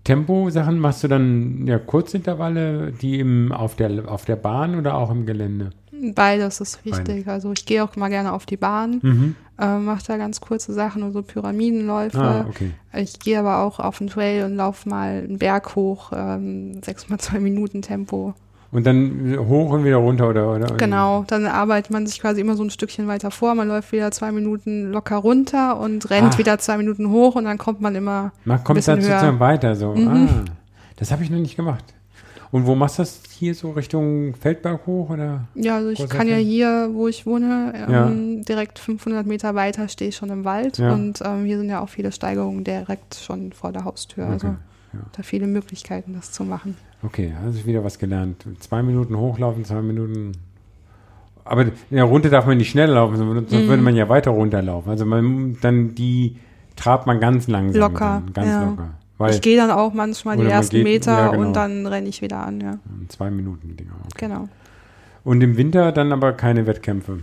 Tempo-Sachen machst du dann ja Kurzintervalle, die im, auf, der, auf der Bahn oder auch im Gelände? Beides ist wichtig. Also ich gehe auch mal gerne auf die Bahn, Mhm. äh, mache da ganz kurze Sachen und so Pyramidenläufe. Ah, okay. Ich gehe aber auch auf den Trail und laufe mal einen Berg hoch, ähm, sechs mal zwei Minuten Tempo. Und dann hoch und wieder runter oder? oder Genau, dann arbeitet man sich quasi immer so ein Stückchen weiter vor. Man läuft wieder zwei Minuten locker runter und rennt Ah. wieder zwei Minuten hoch und dann kommt man immer. Man kommt bisschen dann höher. sozusagen weiter so. Mhm. Ah, das habe ich noch nicht gemacht. Und wo machst du das hier so Richtung Feldberg hoch oder? Ja, also ich kann ja hier, wo ich wohne, ähm, Ja. direkt 500 Meter weiter stehe ich schon im Wald Ja. und ähm, hier sind ja auch viele Steigerungen direkt schon vor der Haustür. Also Okay, ja. da viele Möglichkeiten, das zu machen. Okay, also wieder was gelernt. Zwei Minuten hochlaufen, zwei Minuten. Aber ja, runter darf man nicht schnell laufen, sonst Mhm. würde man ja weiter runterlaufen. Also man dann die trabt man ganz langsam. Locker, Dann, ganz ja. locker. Weil ich gehe dann auch manchmal die Oder man ersten geht- Meter ja, genau. und dann renne ich wieder an, ja. zwei Minuten Dinger. Okay. Genau. Und im Winter dann aber keine Wettkämpfe.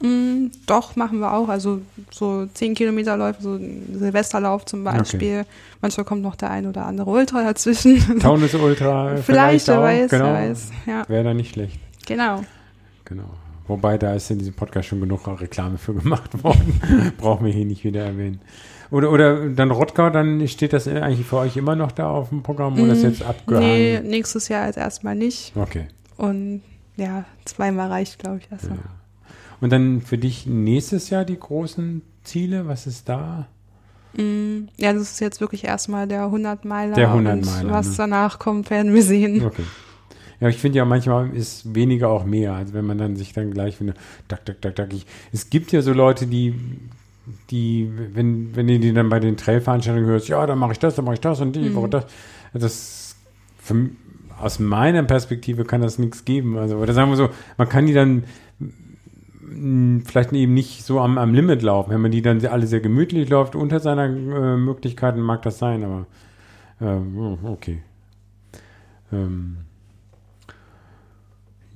Mm, doch, machen wir auch. Also so 10 Kilometer Läufe, so ein Silvesterlauf zum Beispiel. Manchmal kommt noch der ein oder andere Ultra dazwischen. *laughs* Taunus Ultra *laughs* Vielleicht, wer auch. weiß, genau. wer weiß. Ja, Wäre da nicht schlecht. genau. Genau. Wobei, da ist in diesem Podcast schon genug Reklame für gemacht *laughs* worden. Brauchen wir hier nicht wieder erwähnen. Oder, oder dann Rottgau, dann steht das eigentlich für euch immer noch da auf dem Programm oder ist Mm, jetzt abgehangen? Nee, nächstes Jahr jetzt erstmal nicht. Okay. Und ja, zweimal reicht, glaube ich, erstmal. Und dann für dich nächstes Jahr die großen Ziele? Was ist da? Mm, ja, das ist jetzt wirklich erstmal der 100-Meiler. Der 100 und Meiler, Was ne? danach kommt, werden wir sehen. Okay. Ja, ich finde ja manchmal ist weniger auch mehr, als wenn man dann sich dann gleich finde, tak, tak, tak, tak. Ich, es gibt ja so Leute, die, die, wenn, wenn du die dann bei den Trailveranstaltungen hörst, ja, dann mache ich das, dann mache ich das und die Woche das. Das für, aus meiner Perspektive kann das nichts geben. Also, oder sagen wir so, man kann die dann vielleicht eben nicht so am, am Limit laufen. Wenn man die dann alle sehr gemütlich läuft, unter seiner äh, Möglichkeiten mag das sein, aber äh, okay. Ähm,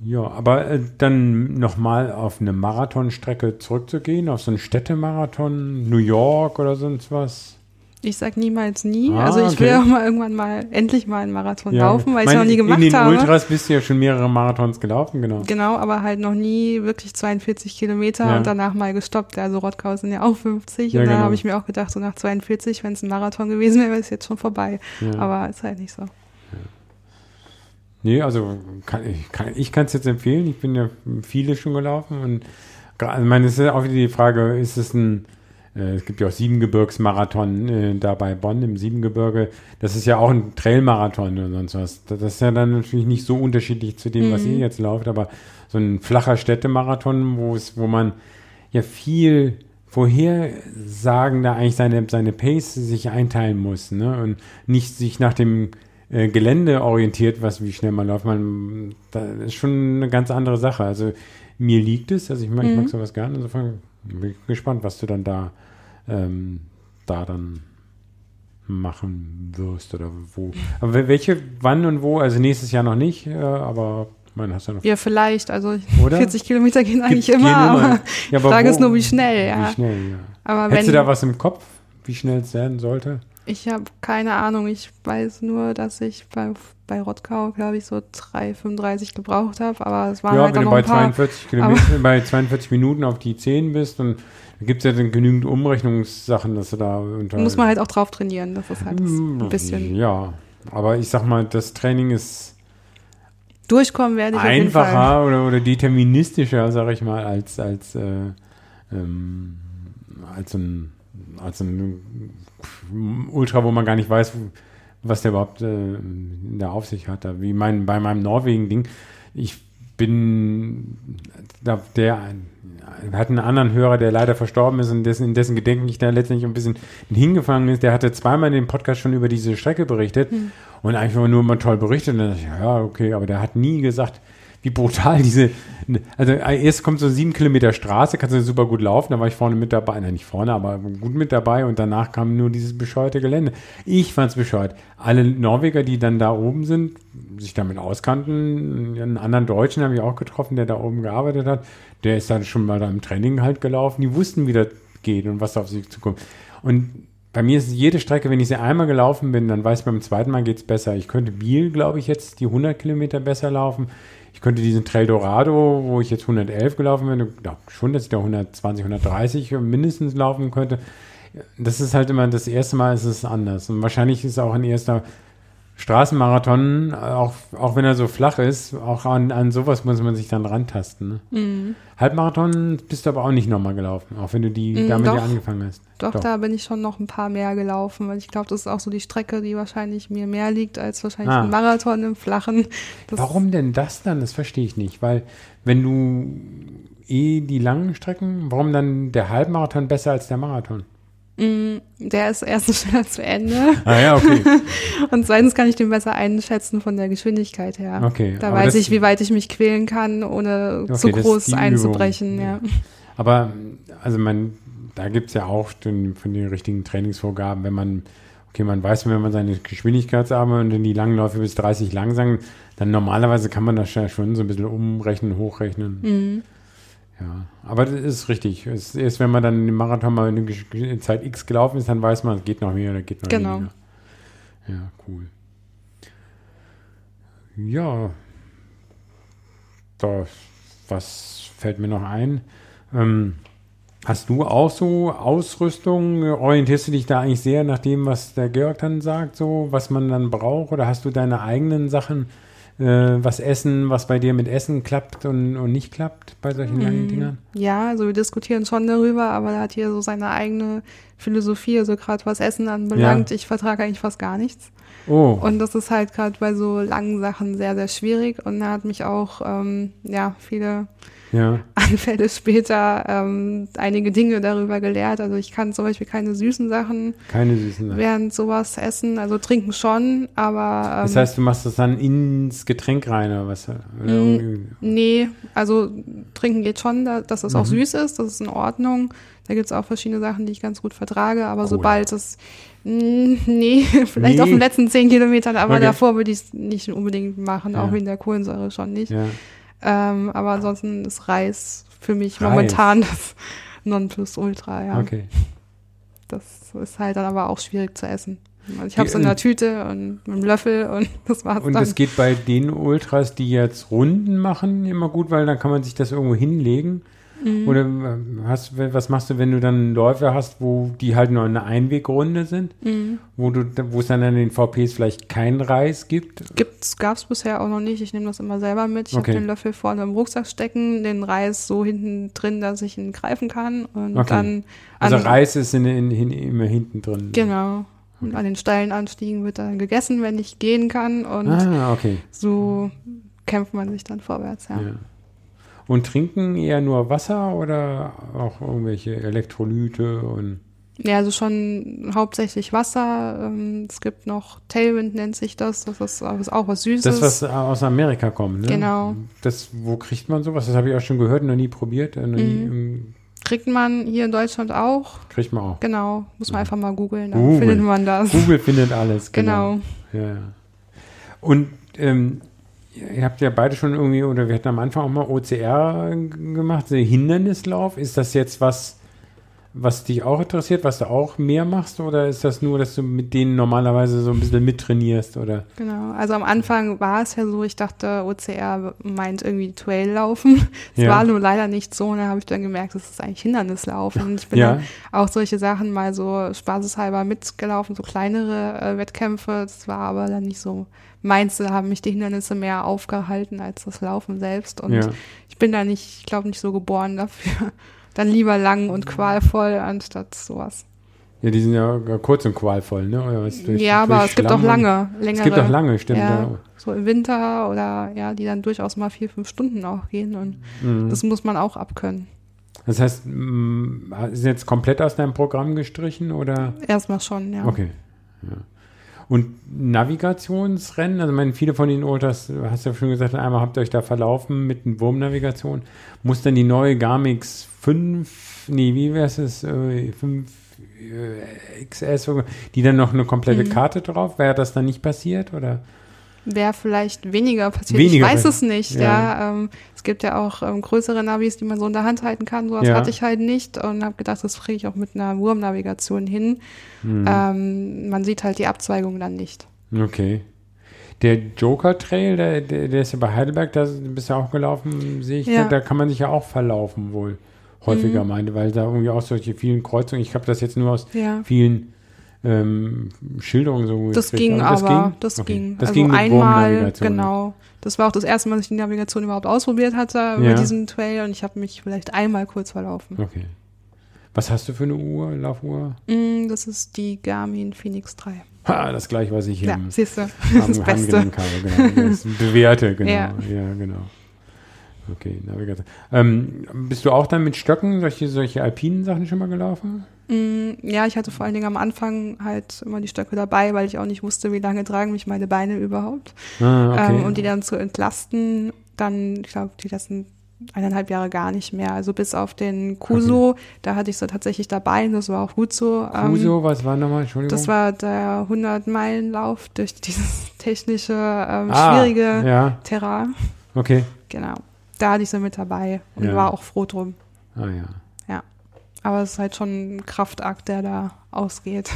ja, aber äh, dann nochmal auf eine Marathonstrecke zurückzugehen, auf so einen Städtemarathon, New York oder sonst was. Ich sag niemals nie. Ah, also ich will okay. auch mal irgendwann mal endlich mal einen Marathon Ja. laufen, weil ich es noch nie gemacht In den habe. Ultras bist du ja schon mehrere Marathons gelaufen, genau. Genau, aber halt noch nie wirklich 42 Kilometer Ja. und danach mal gestoppt. Also Rottgau sind ja auch 50 Ja, und da genau. habe ich mir auch gedacht, so nach 42, wenn es ein Marathon gewesen wäre, wäre es jetzt schon vorbei. Aber ist halt nicht so. Nee, also kann, ich kann es jetzt empfehlen. Ich bin ja viele schon gelaufen und also, ich meine, es ist ja auch wieder die Frage, ist es ein es gibt ja auch Siebengebirgsmarathon äh, da bei Bonn im Siebengebirge. Das ist ja auch ein Trailmarathon oder sonst was. Das ist ja dann natürlich nicht so unterschiedlich zu dem, was ihr jetzt lauft, aber so ein flacher Städtemarathon, wo es, wo man ja viel vorhersagender eigentlich seine, seine Pace sich einteilen muss, ne? Und nicht sich nach dem äh, Gelände orientiert, was wie schnell man läuft. Man, da ist schon eine ganz andere Sache. Also mir liegt es, also ich mag, ich mag sowas gerne. Insofern bin gespannt, was du dann da, ähm, da dann machen wirst oder wo. Aber wel- welche, wann und wo? Also nächstes Jahr noch nicht, äh, aber man hast ja noch Ja, vielleicht. Also Oder? 40 Kilometer gehen eigentlich Gehen immer, immer. aber Ja, aber Frage wo- ist nur, wie schnell, ja. Wie schnell, ja. Aber Hättest wenn du da was im Kopf, wie schnell es werden sollte? ich habe keine Ahnung, ich weiß nur, dass ich bei, bei Rottgau, glaube ich, so 3,35 gebraucht habe, aber es waren ja, halt wenn du bei ein paar. 42 Kilometer, *laughs* bei 42 Minuten auf die 10 bist, dann gibt es ja dann genügend Umrechnungssachen, dass du da unter. Muss man halt auch drauf trainieren, das ist halt das Mm, ein bisschen. Ja, aber ich sag mal, das Training ist Durchkommen werde ich einfacher oder, oder deterministischer, sag ich mal, als, als, äh, ähm, als ein, als ein Ultra, wo man gar nicht weiß, was der überhaupt äh, in der Aufsicht hat. Da, Wie mein, bei meinem Norwegen-Ding, ich bin, da, der wir hatten einen anderen Hörer, der leider verstorben ist und dessen, in dessen Gedenken ich da letztendlich ein bisschen hingefangen ist. Der hatte zweimal in dem Podcast schon über diese Strecke berichtet und einfach nur mal toll berichtet. Und dann dachte ich, ja, okay, aber der hat nie gesagt, wie brutal diese, also erst kommt so sieben Kilometer Straße, kannst du super gut laufen, da war ich vorne mit dabei, nein, nicht vorne, aber gut mit dabei und danach kam nur dieses bescheuerte Gelände. Ich fand's bescheuert. Alle Norweger, die dann da oben sind, sich damit auskannten, einen anderen Deutschen habe ich auch getroffen, der da oben gearbeitet hat, der ist dann schon mal da im Training halt gelaufen, die wussten, wie das geht und was auf sie zukommt. Und bei mir ist jede Strecke, wenn ich sie einmal gelaufen bin, dann weiß ich, beim zweiten Mal geht's besser. Ich könnte Biel, glaube ich, jetzt die 100 Kilometer besser laufen. Ich könnte diesen Trail Dorado, wo ich jetzt 111 gelaufen bin, glaube schon, dass ich da 120, 130 mindestens laufen könnte. Das ist halt immer das erste Mal ist es anders. Und wahrscheinlich ist auch ein erster Straßenmarathon, auch, auch wenn er so flach ist, auch an, an sowas muss man sich dann rantasten. Ne? Halbmarathon bist du aber auch nicht nochmal gelaufen, auch wenn du die Mm, damit ja doch. angefangen hast. Doch, da bin ich schon noch ein paar mehr gelaufen, weil ich glaube, das ist auch so die Strecke, die wahrscheinlich mir mehr liegt als wahrscheinlich Ah. ein Marathon im Flachen. Das Warum denn das dann? Das verstehe ich nicht. Weil, wenn du eh die langen Strecken, warum dann der Halbmarathon besser als der Marathon? Der ist erstens schneller zu Ende Ah ja, okay. *laughs* und zweitens kann ich den besser einschätzen von der Geschwindigkeit her. Okay, Da weiß ich, wie weit ich mich quälen kann, ohne Okay, zu groß einzubrechen. Ja. Aber, also man, da gibt es ja auch den, von den richtigen Trainingsvorgaben, wenn man, okay, man weiß, wenn man seine Geschwindigkeitsarme und in die langen Läufe bis 30 langsam, dann normalerweise kann man das ja schon so ein bisschen umrechnen, hochrechnen. Mhm. Ja, aber das ist richtig. Es ist erst, wenn man dann im Marathon mal in Zeit X gelaufen ist, dann weiß man, es geht noch mehr oder geht noch Genau. weniger. Ja, cool. Ja, da, was fällt mir noch ein? Ähm, hast du auch so Ausrüstung? Orientierst du dich da eigentlich sehr nach dem, was der Georg dann sagt, so was man dann braucht? Oder hast du deine eigenen Sachen, äh, was Essen, was bei dir mit Essen klappt und, und nicht klappt bei solchen Mhm. langen Dingern? ja, also wir diskutieren schon darüber, aber er hat hier so seine eigene Philosophie, also gerade was Essen anbelangt. Ich vertrage eigentlich fast gar nichts. Oh, Und das ist halt gerade bei so langen Sachen sehr, sehr schwierig. Und er hat mich auch, ähm, ja, viele ja. Anfälle später ähm, einige Dinge darüber gelehrt. Also ich kann zum Beispiel keine süßen Sachen Keine süßen Sachen. während sowas essen. Also trinken schon, aber ähm, Das heißt, du machst das dann ins Getränk rein oder was? Oder nee, also trinken geht schon, da- dass es auch Mhm. süß ist, das ist in Ordnung. Da gibt es auch verschiedene Sachen, die ich ganz gut vertrage, aber Cola. sobald es nee, *laughs* vielleicht Nee. auf den letzten zehn Kilometern, aber Okay. davor würde ich es nicht unbedingt machen, Ja. auch wegen der Kohlensäure schon nicht. Ja. Ähm, aber ansonsten ist Reis für mich Reis. momentan das *laughs* Nonplusultra, ja. Okay. das ist halt dann aber auch schwierig zu essen. Ich habe es in der Tüte und mit einem Löffel und *laughs* das war's Und dann. das geht bei den Ultras, die jetzt Runden machen, immer gut, weil dann kann man sich das irgendwo hinlegen. Mhm. Oder äh, hast, was machst du, wenn du dann Läufe hast, wo die halt nur eine Einwegrunde sind, Mhm. wo du, wo es dann an den VPs vielleicht keinen Reis gibt? Gibt's, gab's bisher auch noch nicht. Ich nehme das immer selber mit. Ich Okay. habe den Löffel vorne im Rucksack stecken, den Reis so hinten drin, dass ich ihn greifen kann und Okay. dann Also Reis ist in, in, in, immer hinten drin. Genau. Und an den steilen Anstiegen wird dann gegessen, wenn ich gehen kann und Ah, so kämpft man sich dann vorwärts, ja. Ja. Und trinken eher nur Wasser oder auch irgendwelche Elektrolyte und Ja, also schon hauptsächlich Wasser. Ähm, es gibt noch Tailwind nennt sich das. Das ist, auch was Süßes. das, was aus Amerika kommt, ne? Genau. Das, wo kriegt man sowas? Das habe ich auch schon gehört, noch nie probiert. äh, Noch nie, Mhm. Kriegt man hier in Deutschland auch. kriegt man auch. Genau. Muss man einfach mal googeln, dann Googeln. findet man das. Google findet alles, *laughs* genau. Genau. Ja. Und ähm, ihr habt ja beide schon irgendwie, oder wir hatten am Anfang auch mal OCR gemacht, so Hindernislauf. Ist das jetzt was, was dich auch interessiert, was du auch mehr machst? Oder ist das nur, dass du mit denen normalerweise so ein bisschen mittrainierst? Oder? Genau. Also am Anfang war es ja so, ich dachte, OCR meint irgendwie Trail laufen. *laughs* Es Ja. war nur leider nicht so. Und dann habe ich dann gemerkt, es ist eigentlich Hindernislaufen. Und ich bin Ja. dann auch solche Sachen mal so spaßeshalber mitgelaufen, so kleinere äh, Wettkämpfe. Das war aber dann nicht so meins. Da haben mich die Hindernisse mehr aufgehalten als das Laufen selbst. Und Ja. ich bin da nicht, ich glaube, nicht so geboren dafür. Dann lieber lang und qualvoll anstatt sowas. Ja, die sind ja kurz und qualvoll, ne? Durch- ja, aber es gibt auch lange, längere. Es gibt auch lange, stimmt. ja, Ja. so im Winter oder ja, die dann durchaus mal vier, fünf Stunden auch gehen und Mhm. das muss man auch abkönnen. Das heißt, mh, ist jetzt komplett aus deinem Programm gestrichen oder? Erstmal schon, ja. Okay. Ja. Und Navigationsrennen, also ich meine, viele von den Ultras, du hast ja schon gesagt, einmal habt ihr euch da verlaufen mit einer Wurmnavigation. Muss dann die neue Garmix 5, nee, wie wäre es, äh, 5 äh, XS, die dann noch eine komplette Mhm. Karte drauf? Wäre das dann nicht passiert oder? Wäre vielleicht weniger passiert. Weniger ich weiß es nicht, ja. ja. ähm, es gibt ja auch ähm, größere Navis, die man so in der Hand halten kann. Sowas Ja. hatte ich halt nicht und habe gedacht, das kriege ich auch mit einer Wurmnavigation hin. Mhm. Ähm, man sieht halt die Abzweigung dann nicht. Okay. Der Joker Trail, der, der, der ist ja bei Heidelberg, da bist du auch gelaufen, sehe ich. Ja. Da kann man sich ja auch verlaufen wohl. Häufiger Mhm. meinte, weil da irgendwie auch solche vielen Kreuzungen, ich habe das jetzt nur aus Ja. vielen ähm, Schilderungen so Das gekriegt. ging Also aber, das Okay. ging. Das also ging mit einmal, genau. Das war auch das erste Mal, dass ich die Navigation überhaupt ausprobiert hatte über Ja. diesen Trail und ich habe mich vielleicht einmal kurz verlaufen. Okay. Was hast du für eine Uhr, Laufuhr? Mm, Das ist die Garmin Phoenix 3. Ha, das gleiche, was ich hier Ja, am, siehst du, *laughs* am das Beste. Habe. Genau. Das bewährte, *laughs* genau. Ja, Ja. genau. Okay, Navigation. Ähm, bist du auch dann mit Stöcken solche, solche alpinen Sachen schon mal gelaufen? Mm, Ja, ich hatte vor allen Dingen am Anfang halt immer die Stöcke dabei, weil ich auch nicht wusste, wie lange tragen mich meine Beine überhaupt. Ah, okay. Ähm, und die dann zu entlasten, dann, ich glaube, die letzten eineinhalb Jahre gar nicht mehr. Also bis auf den Kuso, da hatte ich sie tatsächlich dabei und das war auch gut so. Ähm, Kuso, was war nochmal? Entschuldigung. Das war der 100-Meilen-Lauf durch dieses technische, ähm, ah, schwierige Ja, Terrain. okay. Genau. Da hatte ich sie mit dabei und Ja. war auch froh drum. Ah ja. Aber es ist halt schon ein Kraftakt, der da ausgeht.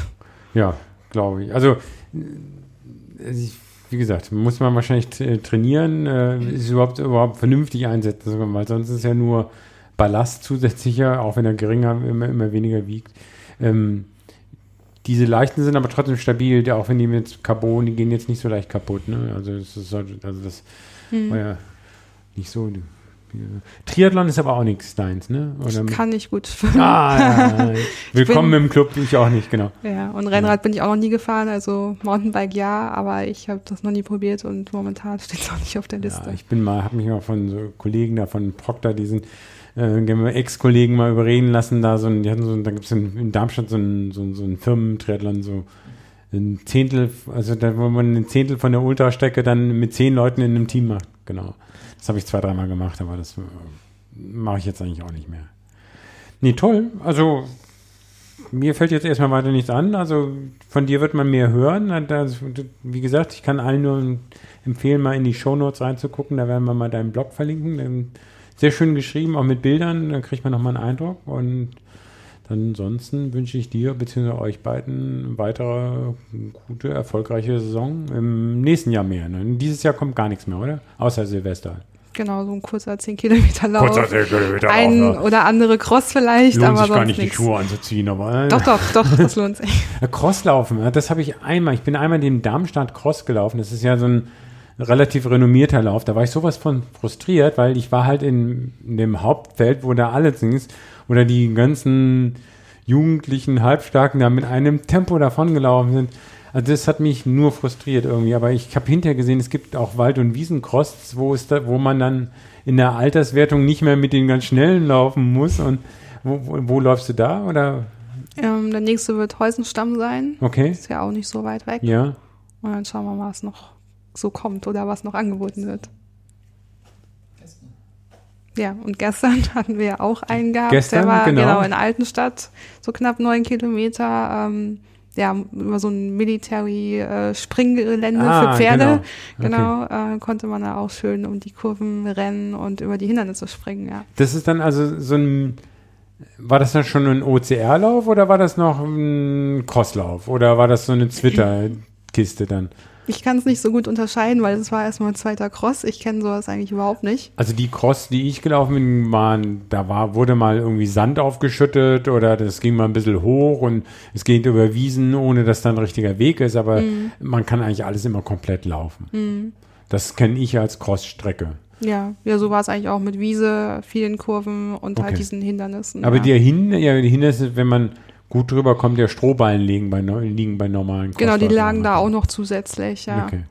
Ja, glaube ich. Also, äh, ich- wie gesagt, muss man wahrscheinlich t- trainieren, äh, ist überhaupt, überhaupt vernünftig einsetzen, weil sonst ist ja nur Ballast zusätzlicher, auch wenn er geringer, immer, immer weniger wiegt. Ähm, diese leichten sind aber trotzdem stabil, auch wenn die mit Carbon, die gehen jetzt nicht so leicht kaputt. Ne? Also, das ist, halt- also das Hm. war ja nicht so. Triathlon ist aber auch nichts deins, ne? Oder Ich kann nicht gut. Ah, ja, ja. Willkommen bin- im Club, ich auch nicht, genau. Ja, und Rennrad bin ich auch noch nie gefahren, also Mountainbike ja, aber ich habe das noch nie probiert und momentan *laughs* steht es auch nicht auf der Ja, Liste. ich bin mal, habe mich mal von so Kollegen da von Proctor, diesen äh, Ex-Kollegen mal überreden lassen, da so ein, die hatten so, da gibt es in, in Darmstadt so ein, so, so ein Firmentriathlon, so ein Zehntel, also da, wo man ein Zehntel von der Ultrastrecke dann mit zehn Leuten in einem Team macht, genau. Das habe ich zwei, dreimal gemacht, aber das äh, mache ich jetzt eigentlich auch nicht mehr. Nee, toll. Also mir fällt jetzt erstmal weiter nichts an. Also von dir wird man mehr hören. Wie gesagt, ich kann allen nur empfehlen, mal in die Shownotes reinzugucken. Da werden wir mal deinen Blog verlinken. Sehr schön geschrieben, auch mit Bildern. Da kriegt man nochmal einen Eindruck. Und Ansonsten wünsche ich dir bzw. euch beiden weitere gute, erfolgreiche Saison. Im nächsten Jahr mehr. Ne? Dieses Jahr kommt gar nichts mehr, oder? Außer Silvester. Genau, so ein kurzer 10 Kilometer Lauf. Kurzer 10 Kilometer Ein Lauf, ja. oder andere Cross vielleicht, Lohnt aber sich sonst gar nicht, nichts. die Schuhe anzuziehen, aber. Doch, doch, doch, das *laughs* lohnt sich. Crosslaufen, das habe ich einmal. Ich bin einmal den Darmstadt Cross gelaufen. Das ist ja so ein relativ renommierter Lauf. Da war ich sowas von frustriert, weil ich war halt in, in dem Hauptfeld, wo da alle sind, oder die ganzen jugendlichen Halbstarken da mit einem Tempo davongelaufen sind. Also das hat mich nur frustriert irgendwie. Aber ich habe hinterher gesehen, es gibt auch Wald- und Wiesencross, wo, es da, wo man dann in der Alterswertung nicht mehr mit den ganz Schnellen laufen muss. Und wo, wo, wo läufst du da? Oder Ähm, der nächste wird Heusenstamm sein. okay? Ist ja auch nicht so weit weg. Ja. Und dann schauen wir mal, was noch so kommt oder was noch angeboten wird. Ja, und gestern *laughs* hatten wir ja auch einen gehabt. Gestern, der war genau. genau, in Altenstadt, so knapp neun Kilometer. Ähm, ja, über so ein Military-Springgelände Ah, für Pferde. genau. Genau, äh, konnte man da auch schön um die Kurven rennen und über die Hindernisse springen, ja. Das ist dann also so ein. War das dann schon ein OCR-Lauf oder war das noch ein Crosslauf? Oder war das so eine Twitter-Kiste dann? Ich kann es nicht so gut unterscheiden, weil es war erstmal ein zweiter Cross. Ich kenne sowas eigentlich überhaupt nicht. Also die Cross, die ich gelaufen bin, waren, da war, wurde mal irgendwie Sand aufgeschüttet oder das ging mal ein bisschen hoch und es geht über Wiesen, ohne dass da ein richtiger Weg ist, aber man kann eigentlich alles immer komplett laufen. Das kenne ich als Crossstrecke. Ja, ja, so war es eigentlich auch mit Wiese, vielen Kurven und Okay. halt diesen Hindernissen. Aber ja. die, Hin ja, die Hindernisse, wenn man gut drüber kommt, der Strohballen liegen bei, liegen bei normalen Genau, die lagen da auch noch zusätzlich, ja. Okay.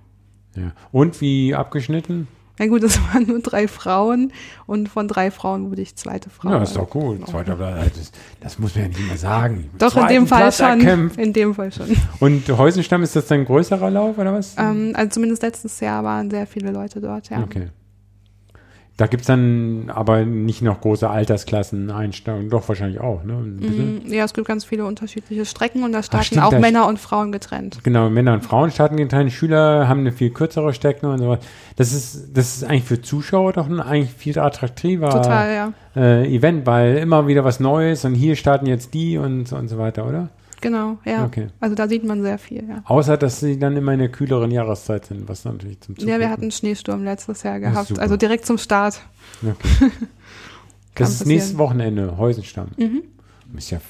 Ja. Und wie abgeschnitten? Na gut, es *laughs* waren nur drei Frauen und von drei Frauen wurde ich zweite Frau. Ja, ist doch gut. Zweiter Platz. Das, das muss man ja nicht mehr sagen. Doch, in dem Fall Platz schon. erkämpft. In dem Fall schon. Und Heusenstamm, ist das dann ein größerer Lauf oder was? ähm, also zumindest letztes Jahr waren sehr viele Leute dort, ja. Okay. Da gibt es dann aber nicht noch große Altersklassen Einstellungen. Doch, wahrscheinlich auch, ne? Mm, Ja, es gibt ganz viele unterschiedliche Strecken und da starten stimmt, auch da- Männer und Frauen getrennt. Genau, Männer und Frauen starten getrennt. Schüler haben eine viel kürzere Strecke und so weiter. Das ist, das ist eigentlich für Zuschauer doch ein eigentlich viel attraktiver Total, ja. äh, Event, weil immer wieder was Neues und hier starten jetzt die und, und so weiter, oder? Genau, ja. Okay. Also da sieht man sehr viel, ja. Außer, dass sie dann immer in der kühleren Jahreszeit sind, was natürlich zum Ja, wir hatten einen Schneesturm letztes Jahr Ja, gehabt, also direkt zum Start. Okay. *laughs* Das ist nächstes Wochenende, Heusenstamm. Mhm. Ist ja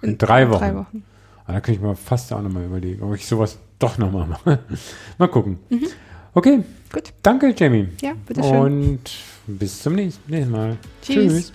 in drei Wochen. Drei Wochen. Ah, da könnte ich mir fast auch nochmal überlegen, ob ich sowas doch nochmal mache. *laughs* mal gucken. Mhm. Okay, Gut. danke, Jamie. Ja, bitteschön. Und bis zum nächsten nächsten Mal. Tschüss. Tschüss.